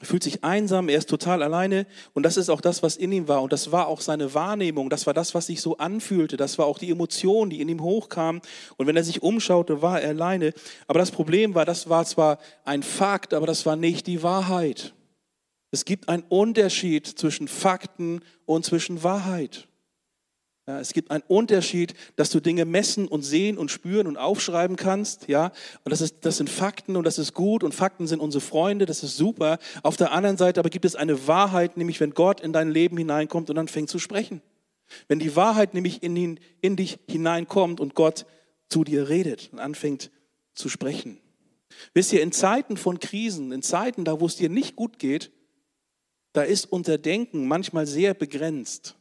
Er fühlt sich einsam, er ist total alleine und das ist auch das, was in ihm war und das war auch seine Wahrnehmung, das war das, was sich so anfühlte, das war auch die Emotion, die in ihm hochkam und wenn er sich umschaute, war er alleine. Aber das Problem war, das war zwar ein Fakt, aber das war nicht die Wahrheit. Es gibt einen Unterschied zwischen Fakten und zwischen Wahrheit. Ja, es gibt einen Unterschied, dass du Dinge messen und sehen und spüren und aufschreiben kannst. Ja, und das, ist, das sind Fakten und das ist gut und Fakten sind unsere Freunde, das ist super. Auf der anderen Seite aber gibt es eine Wahrheit, nämlich wenn Gott in dein Leben hineinkommt und dann fängt zu sprechen. Wenn die Wahrheit nämlich in, ihn, in dich hineinkommt und Gott zu dir redet und anfängt zu sprechen. Wisst ihr, in Zeiten von Krisen, in Zeiten, da wo es dir nicht gut geht, da ist unser Denken manchmal sehr begrenzt,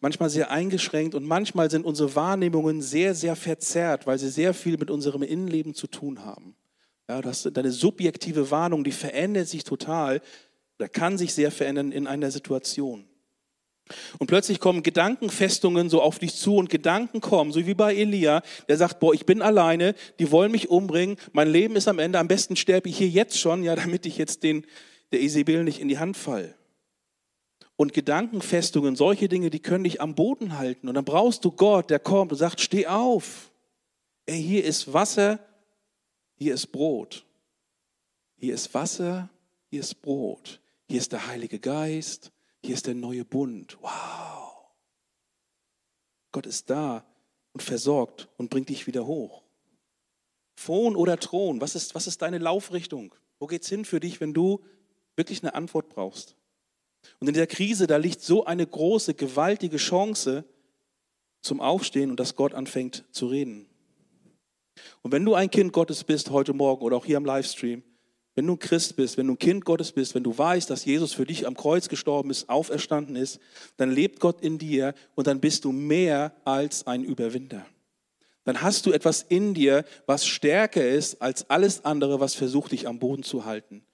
manchmal sehr eingeschränkt und manchmal sind unsere Wahrnehmungen sehr, sehr verzerrt, weil sie sehr viel mit unserem Innenleben zu tun haben. Ja, das, deine subjektive Warnung, die verändert sich total, oder kann sich sehr verändern in einer Situation. Und plötzlich kommen Gedankenfestungen so auf dich zu und Gedanken kommen, so wie bei Elia, der sagt, boah, ich bin alleine, die wollen mich umbringen, mein Leben ist am Ende, am besten sterbe ich hier jetzt schon, ja, damit ich jetzt den, der Isabel nicht in die Hand fall. Und Gedankenfestungen, solche Dinge, die können dich am Boden halten. Und dann brauchst du Gott, der kommt und sagt, steh auf. Ey, hier ist Wasser, hier ist Brot. Hier ist Wasser, hier ist Brot. Hier ist der Heilige Geist, hier ist der neue Bund. Wow. Gott ist da und versorgt und bringt dich wieder hoch. Phon oder Thron, was ist, was ist deine Laufrichtung? Wo geht's hin für dich, wenn du wirklich eine Antwort brauchst. Und in der Krise, da liegt so eine große, gewaltige Chance zum Aufstehen und dass Gott anfängt zu reden. Und wenn du ein Kind Gottes bist heute Morgen oder auch hier am Livestream, wenn du ein Christ bist, wenn du ein Kind Gottes bist, wenn du weißt, dass Jesus für dich am Kreuz gestorben ist, auferstanden ist, dann lebt Gott in dir und dann bist du mehr als ein Überwinder. Dann hast du etwas in dir, was stärker ist als alles andere, was versucht, dich am Boden zu halten.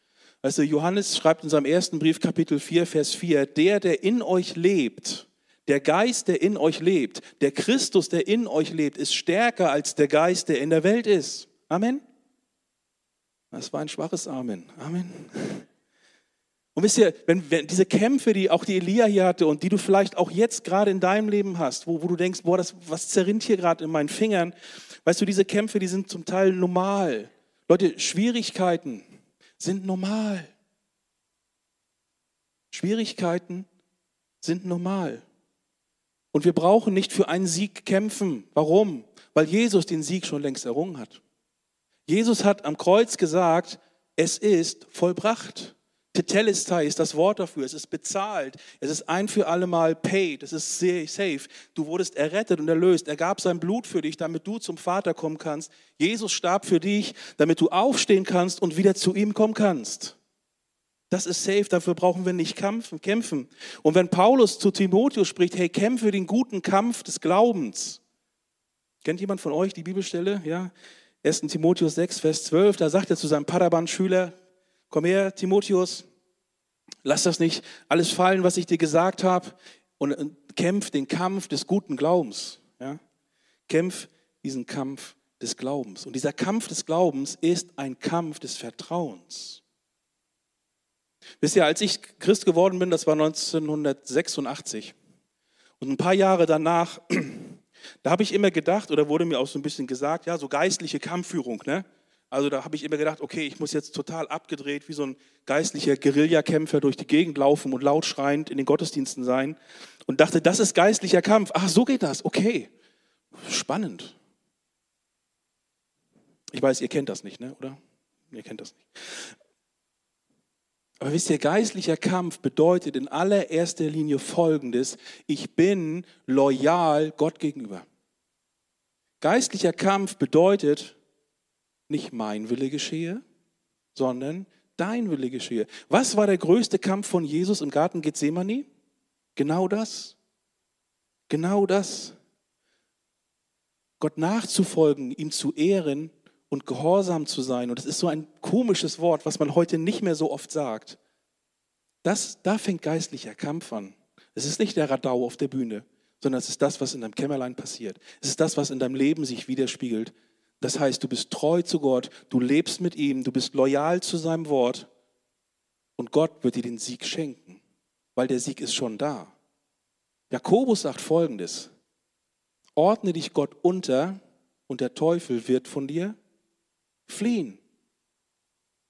Du, Johannes schreibt in seinem ersten Brief, Kapitel 4, Vers 4, der, der in euch lebt, der Geist, der in euch lebt, der Christus, der in euch lebt, ist stärker als der Geist, der in der Welt ist. Amen? Das war ein schwaches Amen. Amen. Und wisst ihr, wenn, wenn diese Kämpfe, die auch die Elia hier hatte und die du vielleicht auch jetzt gerade in deinem Leben hast, wo, wo du denkst, boah, das, was zerrinnt hier gerade in meinen Fingern, weißt du, diese Kämpfe, die sind zum Teil normal. Leute, Schwierigkeiten, sind normal. Schwierigkeiten sind normal. Und wir brauchen nicht für einen Sieg kämpfen. Warum? Weil Jesus den Sieg schon längst errungen hat. Jesus hat am Kreuz gesagt, es ist vollbracht. Tetelestai ist das Wort dafür. Es ist bezahlt. Es ist ein für alle Mal paid. Es ist safe. Du wurdest errettet und erlöst. Er gab sein Blut für dich, damit du zum Vater kommen kannst. Jesus starb für dich, damit du aufstehen kannst und wieder zu ihm kommen kannst. Das ist safe, dafür brauchen wir nicht kämpfen. Und wenn Paulus zu Timotheus spricht, hey, kämpfe den guten Kampf des Glaubens. Kennt jemand von euch die Bibelstelle? Ja, 1. Timotheus 6, Vers 12, da sagt er zu seinem Padaban-Schüler, Komm her, Timotheus, lass das nicht alles fallen, was ich dir gesagt habe, und kämpf den Kampf des guten Glaubens. Ja? Kämpf diesen Kampf des Glaubens. Und dieser Kampf des Glaubens ist ein Kampf des Vertrauens. Wisst ihr, als ich Christ geworden bin, das war 1986, und ein paar Jahre danach, da habe ich immer gedacht, oder wurde mir auch so ein bisschen gesagt, ja, so geistliche Kampfführung, ne? Also da habe ich immer gedacht, okay, ich muss jetzt total abgedreht wie so ein geistlicher Guerillakämpfer durch die Gegend laufen und laut schreiend in den Gottesdiensten sein und dachte, das ist geistlicher Kampf. Ach, so geht das. Okay. Spannend. Ich weiß, ihr kennt das nicht, ne? oder? Ihr kennt das nicht. Aber wisst ihr, geistlicher Kampf bedeutet in allererster Linie Folgendes. Ich bin loyal Gott gegenüber. Geistlicher Kampf bedeutet, nicht mein Wille geschehe, sondern dein Wille geschehe. Was war der größte Kampf von Jesus im Garten Gethsemane? Genau das. Genau das. Gott nachzufolgen, ihm zu ehren und gehorsam zu sein. Und das ist so ein komisches Wort, was man heute nicht mehr so oft sagt. Das, da fängt geistlicher Kampf an. Es ist nicht der Radau auf der Bühne, sondern es ist das, was in deinem Kämmerlein passiert. Es ist das, was in deinem Leben sich widerspiegelt. Das heißt, du bist treu zu Gott, du lebst mit ihm, du bist loyal zu seinem Wort und Gott wird dir den Sieg schenken, weil der Sieg ist schon da. Jakobus sagt folgendes, ordne dich Gott unter und der Teufel wird von dir fliehen.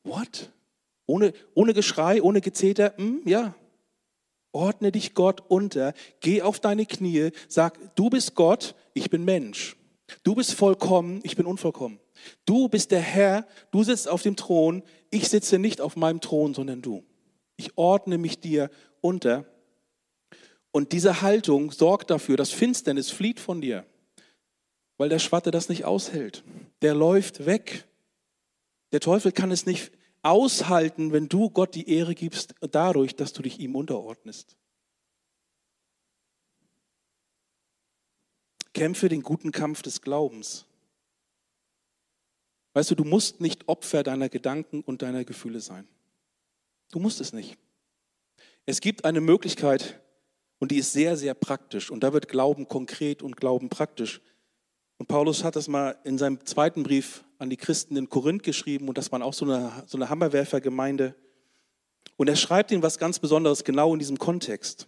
What? Ohne, ohne Geschrei, ohne Gezeter? Hm, ja. Ordne dich Gott unter, geh auf deine Knie, sag, du bist Gott, ich bin Mensch. Du bist vollkommen, ich bin unvollkommen. Du bist der Herr, du sitzt auf dem Thron, ich sitze nicht auf meinem Thron, sondern du. Ich ordne mich dir unter. Und diese Haltung sorgt dafür, dass Finsternis flieht von dir, weil der Schwatte das nicht aushält. Der läuft weg. Der Teufel kann es nicht aushalten, wenn du Gott die Ehre gibst, dadurch, dass du dich ihm unterordnest. Kämpfe den guten Kampf des Glaubens. Weißt du, du musst nicht Opfer deiner Gedanken und deiner Gefühle sein. Du musst es nicht. Es gibt eine Möglichkeit und die ist sehr, sehr praktisch. Und da wird Glauben konkret und Glauben praktisch. Und Paulus hat das mal in seinem zweiten Brief an die Christen in Korinth geschrieben und das war auch so eine, so eine Hammerwerfergemeinde. Und er schreibt ihnen was ganz Besonderes genau in diesem Kontext.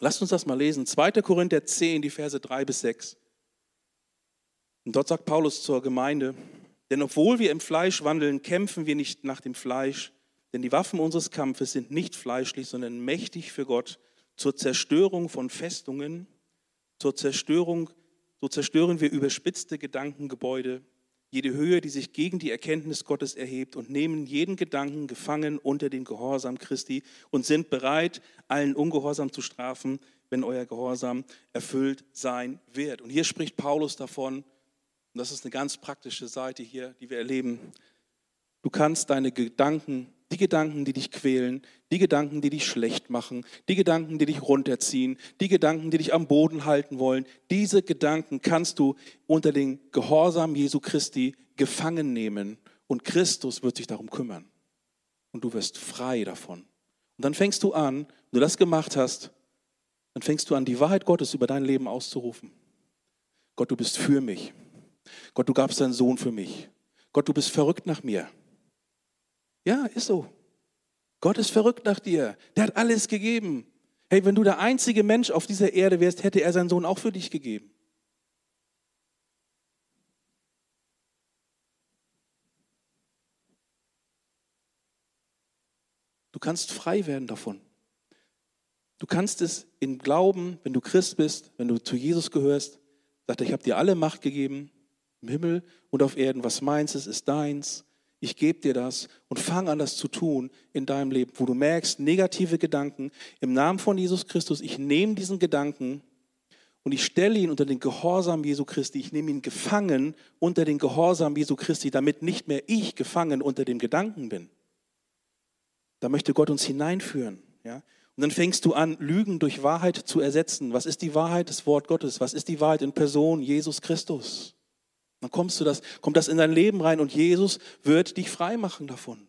Lasst uns das mal lesen. 2. Korinther 10, die Verse 3 bis 6. Und dort sagt Paulus zur Gemeinde, denn obwohl wir im Fleisch wandeln, kämpfen wir nicht nach dem Fleisch, denn die Waffen unseres Kampfes sind nicht fleischlich, sondern mächtig für Gott zur Zerstörung von Festungen, zur Zerstörung, so zerstören wir überspitzte Gedankengebäude, jede Höhe, die sich gegen die Erkenntnis Gottes erhebt und nehmen jeden Gedanken gefangen unter den Gehorsam Christi und sind bereit, allen Ungehorsam zu strafen, wenn euer Gehorsam erfüllt sein wird. Und hier spricht Paulus davon, und das ist eine ganz praktische Seite hier, die wir erleben, du kannst deine Gedanken die Gedanken, die dich quälen, die Gedanken, die dich schlecht machen, die Gedanken, die dich runterziehen, die Gedanken, die dich am Boden halten wollen, diese Gedanken kannst du unter den Gehorsam Jesu Christi gefangen nehmen und Christus wird sich darum kümmern. Und du wirst frei davon. Und dann fängst du an, wenn du das gemacht hast, dann fängst du an, die Wahrheit Gottes über dein Leben auszurufen. Gott, du bist für mich. Gott, du gabst deinen Sohn für mich. Gott, du bist verrückt nach mir. Ja, ist so. Gott ist verrückt nach dir. Der hat alles gegeben. Hey, wenn du der einzige Mensch auf dieser Erde wärst, hätte er seinen Sohn auch für dich gegeben. Du kannst frei werden davon. Du kannst es im Glauben, wenn du Christ bist, wenn du zu Jesus gehörst, sagt er, ich habe dir alle Macht gegeben, im Himmel und auf Erden. Was meins ist, ist deins ich gebe dir das und fang an, das zu tun in deinem Leben, wo du merkst, negative Gedanken, im Namen von Jesus Christus, ich nehme diesen Gedanken und ich stelle ihn unter den Gehorsam Jesu Christi, ich nehme ihn gefangen unter den Gehorsam Jesu Christi, damit nicht mehr ich gefangen unter dem Gedanken bin. Da möchte Gott uns hineinführen. Ja? Und dann fängst du an, Lügen durch Wahrheit zu ersetzen. Was ist die Wahrheit? Das Wort Gottes. Was ist die Wahrheit in Person? Jesus Christus. Dann kommst du das, kommt das in dein Leben rein und Jesus wird dich frei machen davon.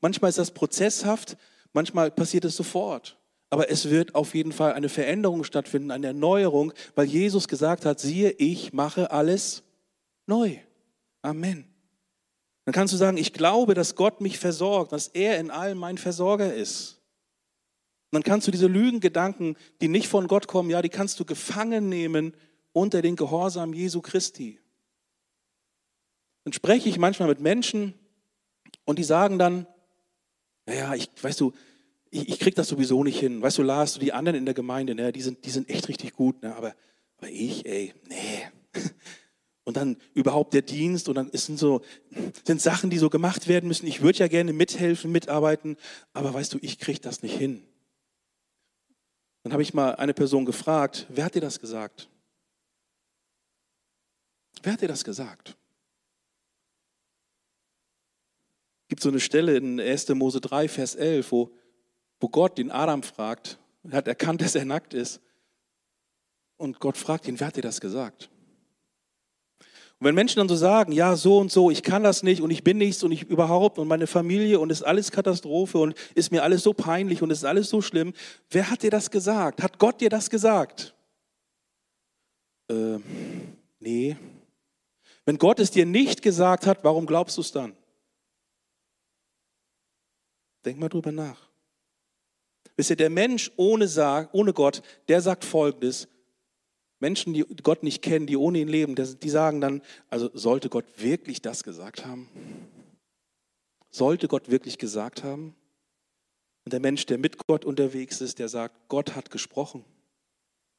Manchmal ist das prozesshaft, manchmal passiert es sofort. Aber es wird auf jeden Fall eine Veränderung stattfinden, eine Erneuerung, weil Jesus gesagt hat, siehe, ich mache alles neu. Amen. Dann kannst du sagen, ich glaube, dass Gott mich versorgt, dass er in allem mein Versorger ist. Und dann kannst du diese Lügengedanken, die nicht von Gott kommen, ja, die kannst du gefangen nehmen unter den Gehorsam Jesu Christi. Dann spreche ich manchmal mit Menschen und die sagen dann, naja, ich, weißt du, ich, ich krieg das sowieso nicht hin. Weißt du, Lars, du, die anderen in der Gemeinde, ne, die, sind, die sind echt richtig gut, ne, aber, aber ich, ey, nee. Und dann überhaupt der Dienst und dann sind so, sind Sachen, die so gemacht werden müssen. Ich würde ja gerne mithelfen, mitarbeiten, aber weißt du, ich kriege das nicht hin. Dann habe ich mal eine Person gefragt, wer hat dir das gesagt? Wer hat dir das gesagt? Es gibt so eine Stelle in 1. Mose 3, Vers 11, wo, wo Gott den Adam fragt, er hat erkannt, dass er nackt ist. Und Gott fragt ihn, wer hat dir das gesagt? Und wenn Menschen dann so sagen, ja, so und so, ich kann das nicht und ich bin nichts und ich überhaupt und meine Familie und es ist alles Katastrophe und ist mir alles so peinlich und ist alles so schlimm, wer hat dir das gesagt? Hat Gott dir das gesagt? Äh, nee. Wenn Gott es dir nicht gesagt hat, warum glaubst du es dann? Denk mal drüber nach. Wisst ihr, der Mensch ohne, ohne Gott, der sagt Folgendes, Menschen, die Gott nicht kennen, die ohne ihn leben, die sagen dann, also sollte Gott wirklich das gesagt haben? Sollte Gott wirklich gesagt haben? Und der Mensch, der mit Gott unterwegs ist, der sagt, Gott hat gesprochen,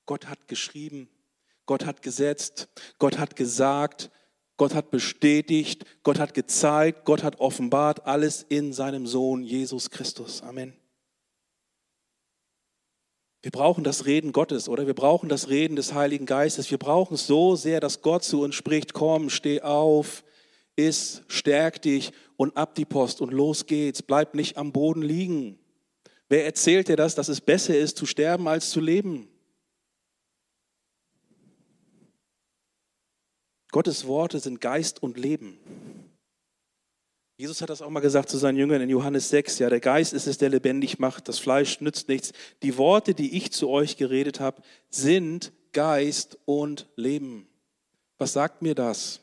Gott hat geschrieben, Gott hat gesetzt, Gott hat gesagt, Gott hat bestätigt, Gott hat gezeigt, Gott hat offenbart, alles in seinem Sohn Jesus Christus. Amen. Wir brauchen das Reden Gottes, oder? Wir brauchen das Reden des Heiligen Geistes. Wir brauchen es so sehr, dass Gott zu uns spricht, komm, steh auf, iss, stärk dich und ab die Post und los geht's. Bleib nicht am Boden liegen. Wer erzählt dir das, dass es besser ist, zu sterben als zu leben? Gottes Worte sind Geist und Leben. Jesus hat das auch mal gesagt zu seinen Jüngern in Johannes 6. Ja, der Geist ist es, der lebendig macht. Das Fleisch nützt nichts. Die Worte, die ich zu euch geredet habe, sind Geist und Leben. Was sagt mir das?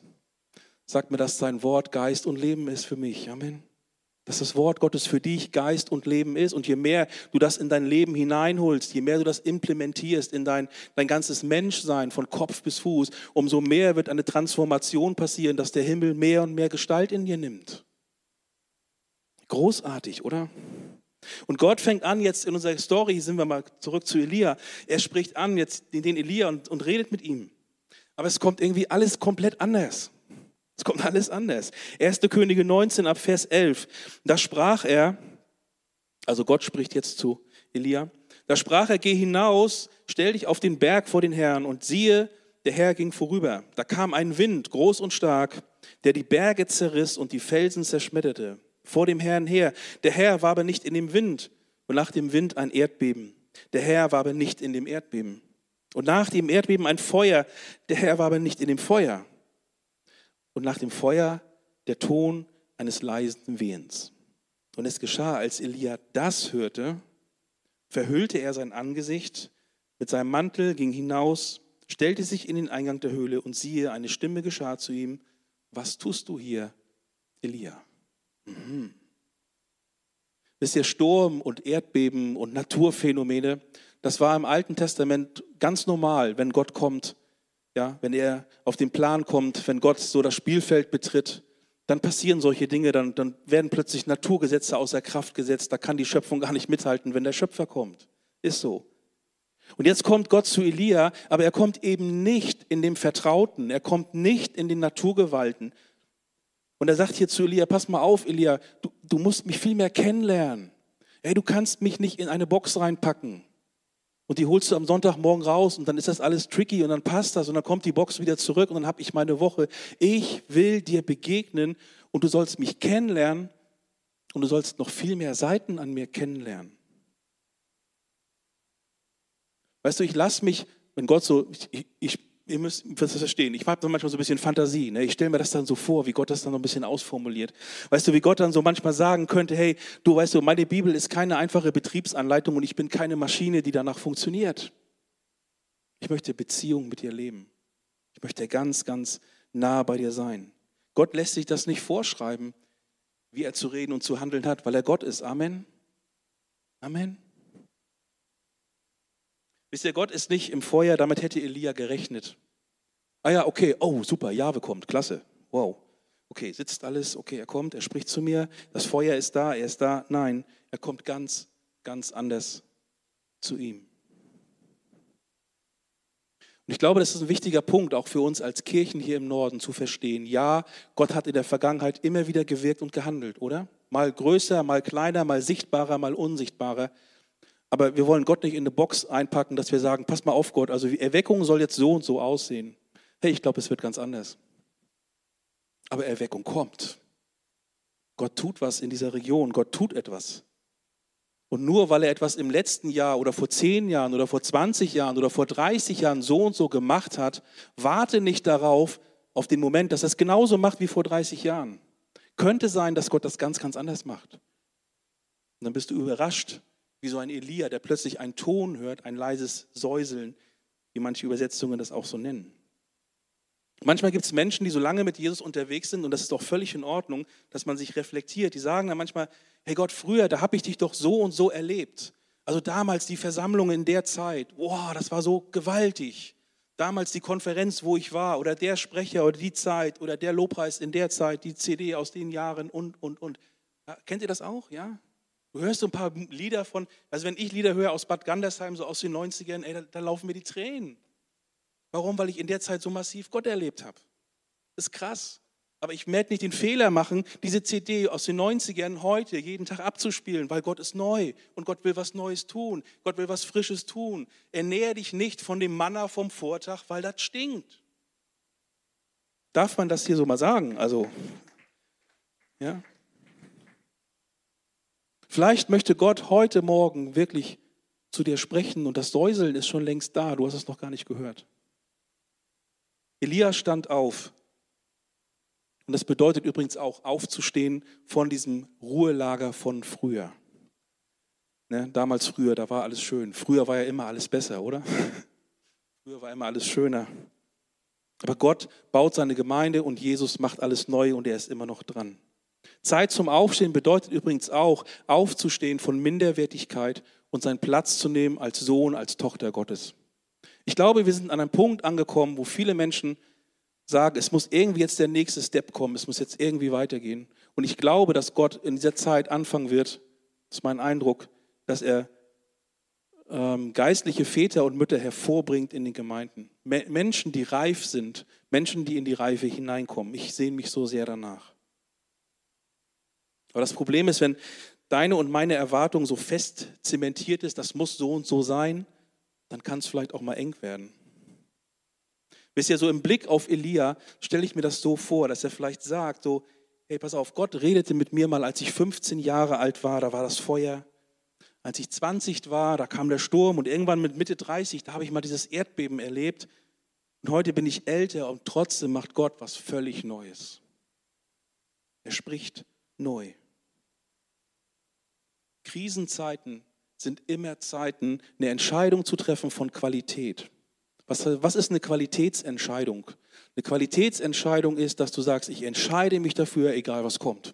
Sagt mir, dass sein Wort Geist und Leben ist für mich. Amen. Dass das Wort Gottes für dich Geist und Leben ist. Und je mehr du das in dein Leben hineinholst, je mehr du das implementierst in dein, dein ganzes Menschsein von Kopf bis Fuß, umso mehr wird eine Transformation passieren, dass der Himmel mehr und mehr Gestalt in dir nimmt. Großartig, oder? Und Gott fängt an, jetzt in unserer Story, sind wir mal zurück zu Elia, er spricht an jetzt den Elia und, und redet mit ihm. Aber es kommt irgendwie alles komplett anders. Es kommt alles anders. 1. Könige 19 ab Vers 11. Da sprach er, also Gott spricht jetzt zu Elia, da sprach er, geh hinaus, stell dich auf den Berg vor den Herrn und siehe, der Herr ging vorüber. Da kam ein Wind, groß und stark, der die Berge zerriss und die Felsen zerschmetterte vor dem Herrn her. Der Herr war aber nicht in dem Wind und nach dem Wind ein Erdbeben. Der Herr war aber nicht in dem Erdbeben. Und nach dem Erdbeben ein Feuer. Der Herr war aber nicht in dem Feuer. Und nach dem Feuer der Ton eines leisen Wehens. Und es geschah, als Elia das hörte, verhüllte er sein Angesicht mit seinem Mantel, ging hinaus, stellte sich in den Eingang der Höhle und siehe, eine Stimme geschah zu ihm, was tust du hier, Elia? Mhm. Wisst ihr, Sturm und Erdbeben und Naturphänomene, das war im Alten Testament ganz normal, wenn Gott kommt, ja, wenn er auf den Plan kommt, wenn Gott so das Spielfeld betritt, dann passieren solche Dinge, dann, dann werden plötzlich Naturgesetze außer Kraft gesetzt, da kann die Schöpfung gar nicht mithalten, wenn der Schöpfer kommt. Ist so. Und jetzt kommt Gott zu Elia, aber er kommt eben nicht in dem Vertrauten, er kommt nicht in den Naturgewalten, und er sagt hier zu Elia, pass mal auf, Elia, du, du musst mich viel mehr kennenlernen. Hey, du kannst mich nicht in eine Box reinpacken. Und die holst du am Sonntagmorgen raus und dann ist das alles tricky und dann passt das und dann kommt die Box wieder zurück und dann habe ich meine Woche. Ich will dir begegnen und du sollst mich kennenlernen und du sollst noch viel mehr Seiten an mir kennenlernen. Weißt du, ich lasse mich, wenn Gott so, ich, ich ihr müsst das verstehen. Ich habe manchmal so ein bisschen Fantasie. Ne? Ich stelle mir das dann so vor, wie Gott das dann noch ein bisschen ausformuliert. Weißt du, wie Gott dann so manchmal sagen könnte, hey, du weißt du, meine Bibel ist keine einfache Betriebsanleitung und ich bin keine Maschine, die danach funktioniert. Ich möchte Beziehung mit dir leben. Ich möchte ganz, ganz nah bei dir sein. Gott lässt sich das nicht vorschreiben, wie er zu reden und zu handeln hat, weil er Gott ist. Amen. Amen. Wisst ihr, Gott ist nicht im Feuer, damit hätte Elia gerechnet. Ah ja, okay, oh super, Jahwe kommt, klasse, wow. Okay, sitzt alles, okay, er kommt, er spricht zu mir, das Feuer ist da, er ist da. Nein, er kommt ganz, ganz anders zu ihm. Und ich glaube, das ist ein wichtiger Punkt, auch für uns als Kirchen hier im Norden zu verstehen. Ja, Gott hat in der Vergangenheit immer wieder gewirkt und gehandelt, oder? Mal größer, mal kleiner, mal sichtbarer, mal unsichtbarer. Aber wir wollen Gott nicht in eine Box einpacken, dass wir sagen, pass mal auf Gott, also Erweckung soll jetzt so und so aussehen. Hey, ich glaube, es wird ganz anders. Aber Erweckung kommt. Gott tut was in dieser Region, Gott tut etwas. Und nur weil er etwas im letzten Jahr oder vor zehn Jahren oder vor 20 Jahren oder vor 30 Jahren so und so gemacht hat, warte nicht darauf, auf den Moment, dass er es genauso macht wie vor 30 Jahren. Könnte sein, dass Gott das ganz, ganz anders macht. Und dann bist du überrascht, wie so ein Elia, der plötzlich einen Ton hört, ein leises Säuseln, wie manche Übersetzungen das auch so nennen. Manchmal gibt es Menschen, die so lange mit Jesus unterwegs sind, und das ist doch völlig in Ordnung, dass man sich reflektiert. Die sagen dann manchmal, hey Gott, früher, da habe ich dich doch so und so erlebt. Also damals die Versammlung in der Zeit, wow, das war so gewaltig. Damals die Konferenz, wo ich war, oder der Sprecher oder die Zeit oder der Lobpreis in der Zeit, die CD aus den Jahren und, und, und. Kennt ihr das auch? Ja? Du hörst so ein paar Lieder von, also wenn ich Lieder höre aus Bad Gandersheim, so aus den 90ern, ey, da, da laufen mir die Tränen. Warum? Weil ich in der Zeit so massiv Gott erlebt habe. Ist krass. Aber ich werde nicht den Fehler machen, diese CD aus den 90ern heute jeden Tag abzuspielen, weil Gott ist neu und Gott will was Neues tun. Gott will was Frisches tun. Ernähre dich nicht von dem Manna vom Vortag, weil das stinkt. Darf man das hier so mal sagen? Also, ja. Vielleicht möchte Gott heute Morgen wirklich zu dir sprechen und das Säuseln ist schon längst da. Du hast es noch gar nicht gehört. Elia stand auf. Und das bedeutet übrigens auch aufzustehen von diesem Ruhelager von früher. Ne, damals früher, da war alles schön. Früher war ja immer alles besser, oder? früher war immer alles schöner. Aber Gott baut seine Gemeinde und Jesus macht alles neu und er ist immer noch dran. Zeit zum Aufstehen bedeutet übrigens auch, aufzustehen von Minderwertigkeit und seinen Platz zu nehmen als Sohn, als Tochter Gottes. Ich glaube, wir sind an einem Punkt angekommen, wo viele Menschen sagen, es muss irgendwie jetzt der nächste Step kommen, es muss jetzt irgendwie weitergehen. Und ich glaube, dass Gott in dieser Zeit anfangen wird, das ist mein Eindruck, dass er ähm, geistliche Väter und Mütter hervorbringt in den Gemeinden. Me Menschen, die reif sind, Menschen, die in die Reife hineinkommen. Ich sehe mich so sehr danach. Aber das Problem ist, wenn deine und meine Erwartung so fest zementiert ist, das muss so und so sein, dann kann es vielleicht auch mal eng werden. Wisst ihr, so im Blick auf Elia stelle ich mir das so vor, dass er vielleicht sagt, so, hey, pass auf, Gott redete mit mir mal, als ich 15 Jahre alt war, da war das Feuer. Als ich 20 war, da kam der Sturm und irgendwann mit Mitte 30, da habe ich mal dieses Erdbeben erlebt. Und heute bin ich älter und trotzdem macht Gott was völlig Neues. Er spricht neu. Krisenzeiten sind immer Zeiten, eine Entscheidung zu treffen von Qualität. Was, was ist eine Qualitätsentscheidung? Eine Qualitätsentscheidung ist, dass du sagst, ich entscheide mich dafür, egal was kommt.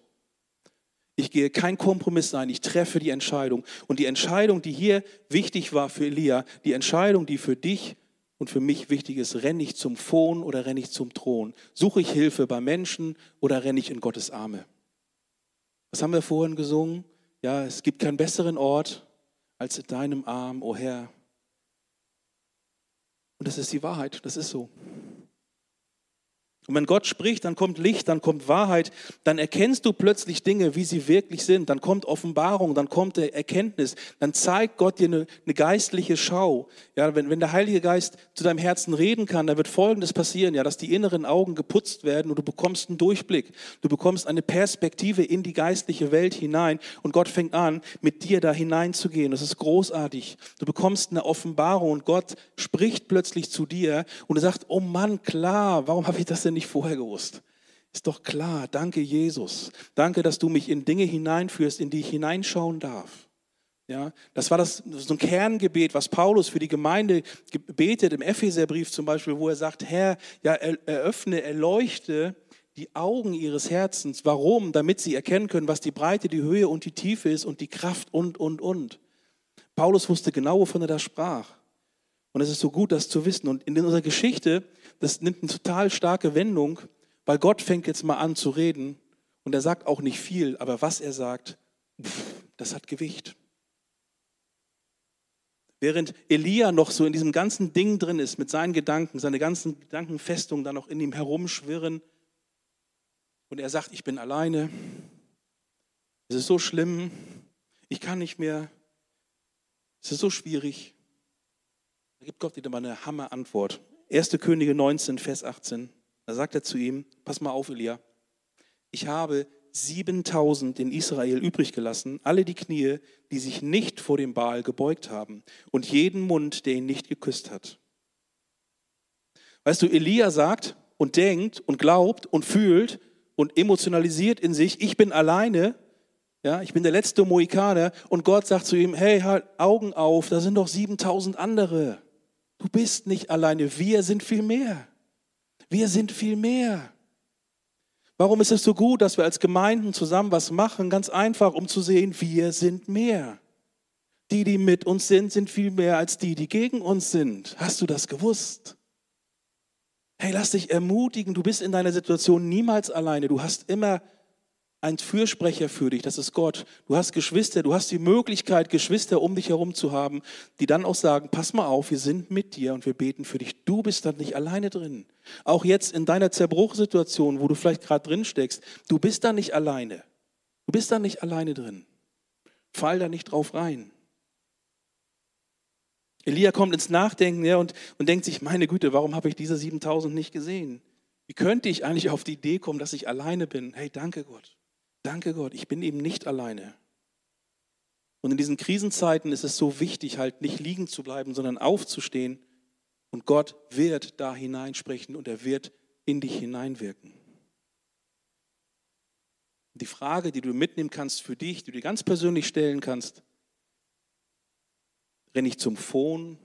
Ich gehe kein Kompromiss ein, ich treffe die Entscheidung. Und die Entscheidung, die hier wichtig war für Elia, die Entscheidung, die für dich und für mich wichtig ist, renne ich zum Phon oder renne ich zum Thron? Suche ich Hilfe bei Menschen oder renne ich in Gottes Arme? Was haben wir vorhin gesungen? Ja, es gibt keinen besseren Ort als in deinem Arm, o oh Herr. Und das ist die Wahrheit, das ist so. Und wenn Gott spricht, dann kommt Licht, dann kommt Wahrheit, dann erkennst du plötzlich Dinge, wie sie wirklich sind, dann kommt Offenbarung, dann kommt Erkenntnis, dann zeigt Gott dir eine, eine, geistliche Schau. Ja, wenn, wenn der Heilige Geist zu deinem Herzen reden kann, dann wird Folgendes passieren, ja, dass die inneren Augen geputzt werden und du bekommst einen Durchblick, du bekommst eine Perspektive in die geistliche Welt hinein und Gott fängt an, mit dir da hineinzugehen. Das ist großartig. Du bekommst eine Offenbarung und Gott spricht plötzlich zu dir und du sagst, oh Mann, klar, warum habe ich das denn nicht vorher gewusst? Ist doch klar. Danke, Jesus. Danke, dass du mich in Dinge hineinführst, in die ich hineinschauen darf. Ja, das war das, so ein Kerngebet, was Paulus für die Gemeinde betet im Epheserbrief zum Beispiel, wo er sagt, Herr, ja, eröffne, erleuchte die Augen ihres Herzens. Warum? Damit sie erkennen können, was die Breite, die Höhe und die Tiefe ist und die Kraft und, und, und. Paulus wusste genau, wovon er da sprach. Und es ist so gut, das zu wissen. Und in unserer Geschichte, das nimmt eine total starke Wendung, weil Gott fängt jetzt mal an zu reden. Und er sagt auch nicht viel, aber was er sagt, das hat Gewicht. Während Elia noch so in diesem ganzen Ding drin ist, mit seinen Gedanken, seine ganzen Gedankenfestungen da noch in ihm herumschwirren und er sagt, ich bin alleine, es ist so schlimm, ich kann nicht mehr, es ist so schwierig. Da gibt Gott wieder mal eine Hammer-Antwort. 1. Könige 19, Vers 18. Da sagt er zu ihm, pass mal auf, Elia, ich habe 7000 in Israel übrig gelassen, alle die Knie, die sich nicht vor dem Baal gebeugt haben und jeden Mund, der ihn nicht geküsst hat. Weißt du, Elia sagt und denkt und glaubt und fühlt und emotionalisiert in sich, ich bin alleine, ja, ich bin der letzte Mohikaner und Gott sagt zu ihm, hey, halt Augen auf, da sind doch 7000 andere. Du bist nicht alleine, wir sind viel mehr. Wir sind viel mehr. Warum ist es so gut, dass wir als Gemeinden zusammen was machen? Ganz einfach, um zu sehen, wir sind mehr. Die, die mit uns sind, sind viel mehr als die, die gegen uns sind. Hast du das gewusst? Hey, lass dich ermutigen, du bist in deiner Situation niemals alleine. Du hast immer ein Fürsprecher für dich, das ist Gott. Du hast Geschwister, du hast die Möglichkeit, Geschwister um dich herum zu haben, die dann auch sagen, pass mal auf, wir sind mit dir und wir beten für dich. Du bist dann nicht alleine drin. Auch jetzt in deiner Zerbruchsituation, wo du vielleicht gerade drin steckst, du bist da nicht alleine. Du bist da nicht alleine drin. Fall da nicht drauf rein. Elia kommt ins Nachdenken ja, und, und denkt sich, meine Güte, warum habe ich diese 7000 nicht gesehen? Wie könnte ich eigentlich auf die Idee kommen, dass ich alleine bin? Hey, danke Gott. Danke Gott, ich bin eben nicht alleine. Und in diesen Krisenzeiten ist es so wichtig, halt nicht liegen zu bleiben, sondern aufzustehen. Und Gott wird da hineinsprechen und er wird in dich hineinwirken. Die Frage, die du mitnehmen kannst für dich, die du dir ganz persönlich stellen kannst, renne ich zum Phon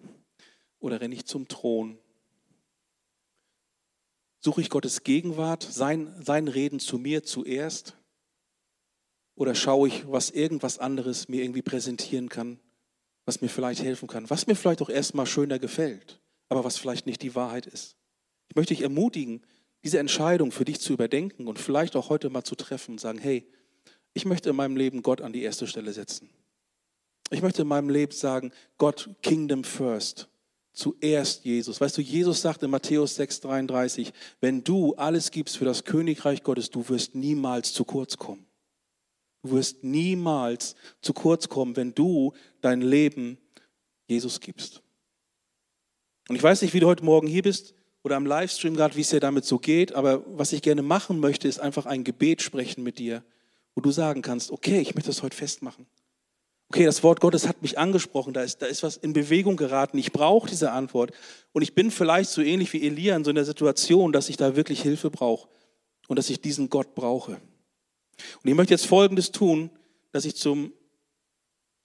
oder renne ich zum Thron? Suche ich Gottes Gegenwart, sein, sein Reden zu mir zuerst? Oder schaue ich, was irgendwas anderes mir irgendwie präsentieren kann, was mir vielleicht helfen kann, was mir vielleicht auch erstmal schöner gefällt, aber was vielleicht nicht die Wahrheit ist. Ich möchte dich ermutigen, diese Entscheidung für dich zu überdenken und vielleicht auch heute mal zu treffen und sagen, hey, ich möchte in meinem Leben Gott an die erste Stelle setzen. Ich möchte in meinem Leben sagen, Gott, Kingdom first. Zuerst Jesus. Weißt du, Jesus sagt in Matthäus 6,33, wenn du alles gibst für das Königreich Gottes, du wirst niemals zu kurz kommen. Du wirst niemals zu kurz kommen, wenn du dein Leben Jesus gibst. Und ich weiß nicht, wie du heute Morgen hier bist oder am Livestream gerade, wie es dir damit so geht, aber was ich gerne machen möchte, ist einfach ein Gebet sprechen mit dir, wo du sagen kannst, okay, ich möchte das heute festmachen. Okay, das Wort Gottes hat mich angesprochen, da ist, da ist was in Bewegung geraten, ich brauche diese Antwort. Und ich bin vielleicht so ähnlich wie Elia in so einer Situation, dass ich da wirklich Hilfe brauche und dass ich diesen Gott brauche. Und ich möchte jetzt Folgendes tun, dass ich zum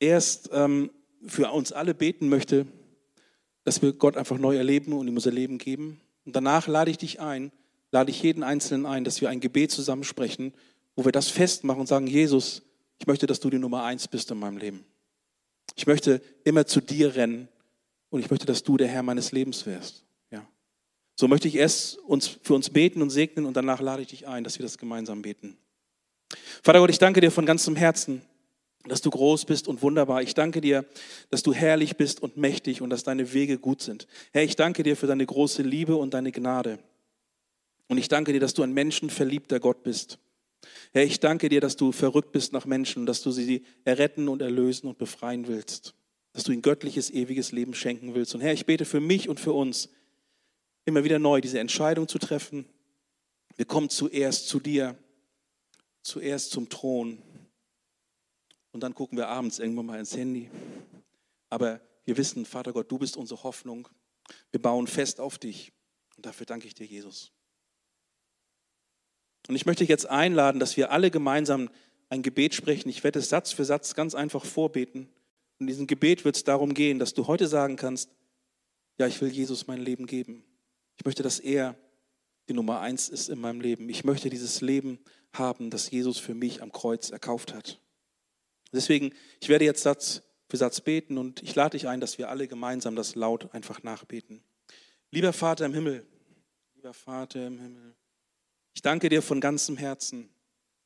erst ähm, für uns alle beten möchte, dass wir Gott einfach neu erleben und ihm unser Leben geben. Und danach lade ich dich ein, lade ich jeden Einzelnen ein, dass wir ein Gebet zusammensprechen, wo wir das festmachen und sagen, Jesus, ich möchte, dass du die Nummer eins bist in meinem Leben. Ich möchte immer zu dir rennen und ich möchte, dass du der Herr meines Lebens wirst. Ja. So möchte ich erst uns, für uns beten und segnen und danach lade ich dich ein, dass wir das gemeinsam beten. Vater Gott, ich danke dir von ganzem Herzen, dass du groß bist und wunderbar. Ich danke dir, dass du herrlich bist und mächtig und dass deine Wege gut sind. Herr, ich danke dir für deine große Liebe und deine Gnade. Und ich danke dir, dass du ein menschenverliebter Gott bist. Herr, ich danke dir, dass du verrückt bist nach Menschen dass du sie erretten und erlösen und befreien willst. Dass du ihnen göttliches, ewiges Leben schenken willst. Und Herr, ich bete für mich und für uns, immer wieder neu diese Entscheidung zu treffen. Wir kommen zuerst zu dir zuerst zum Thron und dann gucken wir abends irgendwann mal ins Handy. Aber wir wissen, Vater Gott, du bist unsere Hoffnung. Wir bauen fest auf dich und dafür danke ich dir, Jesus. Und ich möchte dich jetzt einladen, dass wir alle gemeinsam ein Gebet sprechen. Ich werde es Satz für Satz ganz einfach vorbeten. in diesem Gebet wird es darum gehen, dass du heute sagen kannst, ja, ich will Jesus mein Leben geben. Ich möchte, dass er die Nummer eins ist in meinem Leben. Ich möchte dieses Leben haben, das Jesus für mich am Kreuz erkauft hat. Deswegen, ich werde jetzt Satz für Satz beten und ich lade dich ein, dass wir alle gemeinsam das laut einfach nachbeten. Lieber Vater im Himmel, lieber Vater im Himmel, ich danke dir von ganzem Herzen.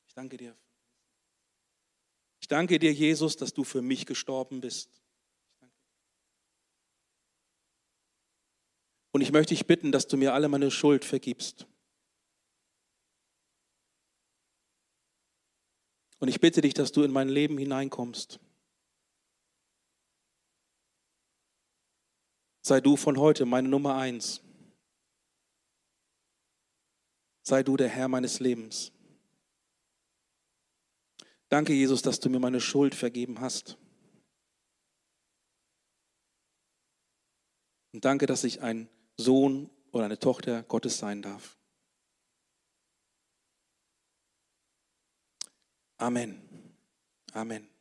Ich danke dir. Ich danke dir, Jesus, dass du für mich gestorben bist. Und ich möchte dich bitten, dass du mir alle meine Schuld vergibst. Und ich bitte dich, dass du in mein Leben hineinkommst. Sei du von heute meine Nummer eins. Sei du der Herr meines Lebens. Danke, Jesus, dass du mir meine Schuld vergeben hast. Und danke, dass ich ein Sohn oder eine Tochter Gottes sein darf. Amen. Amen.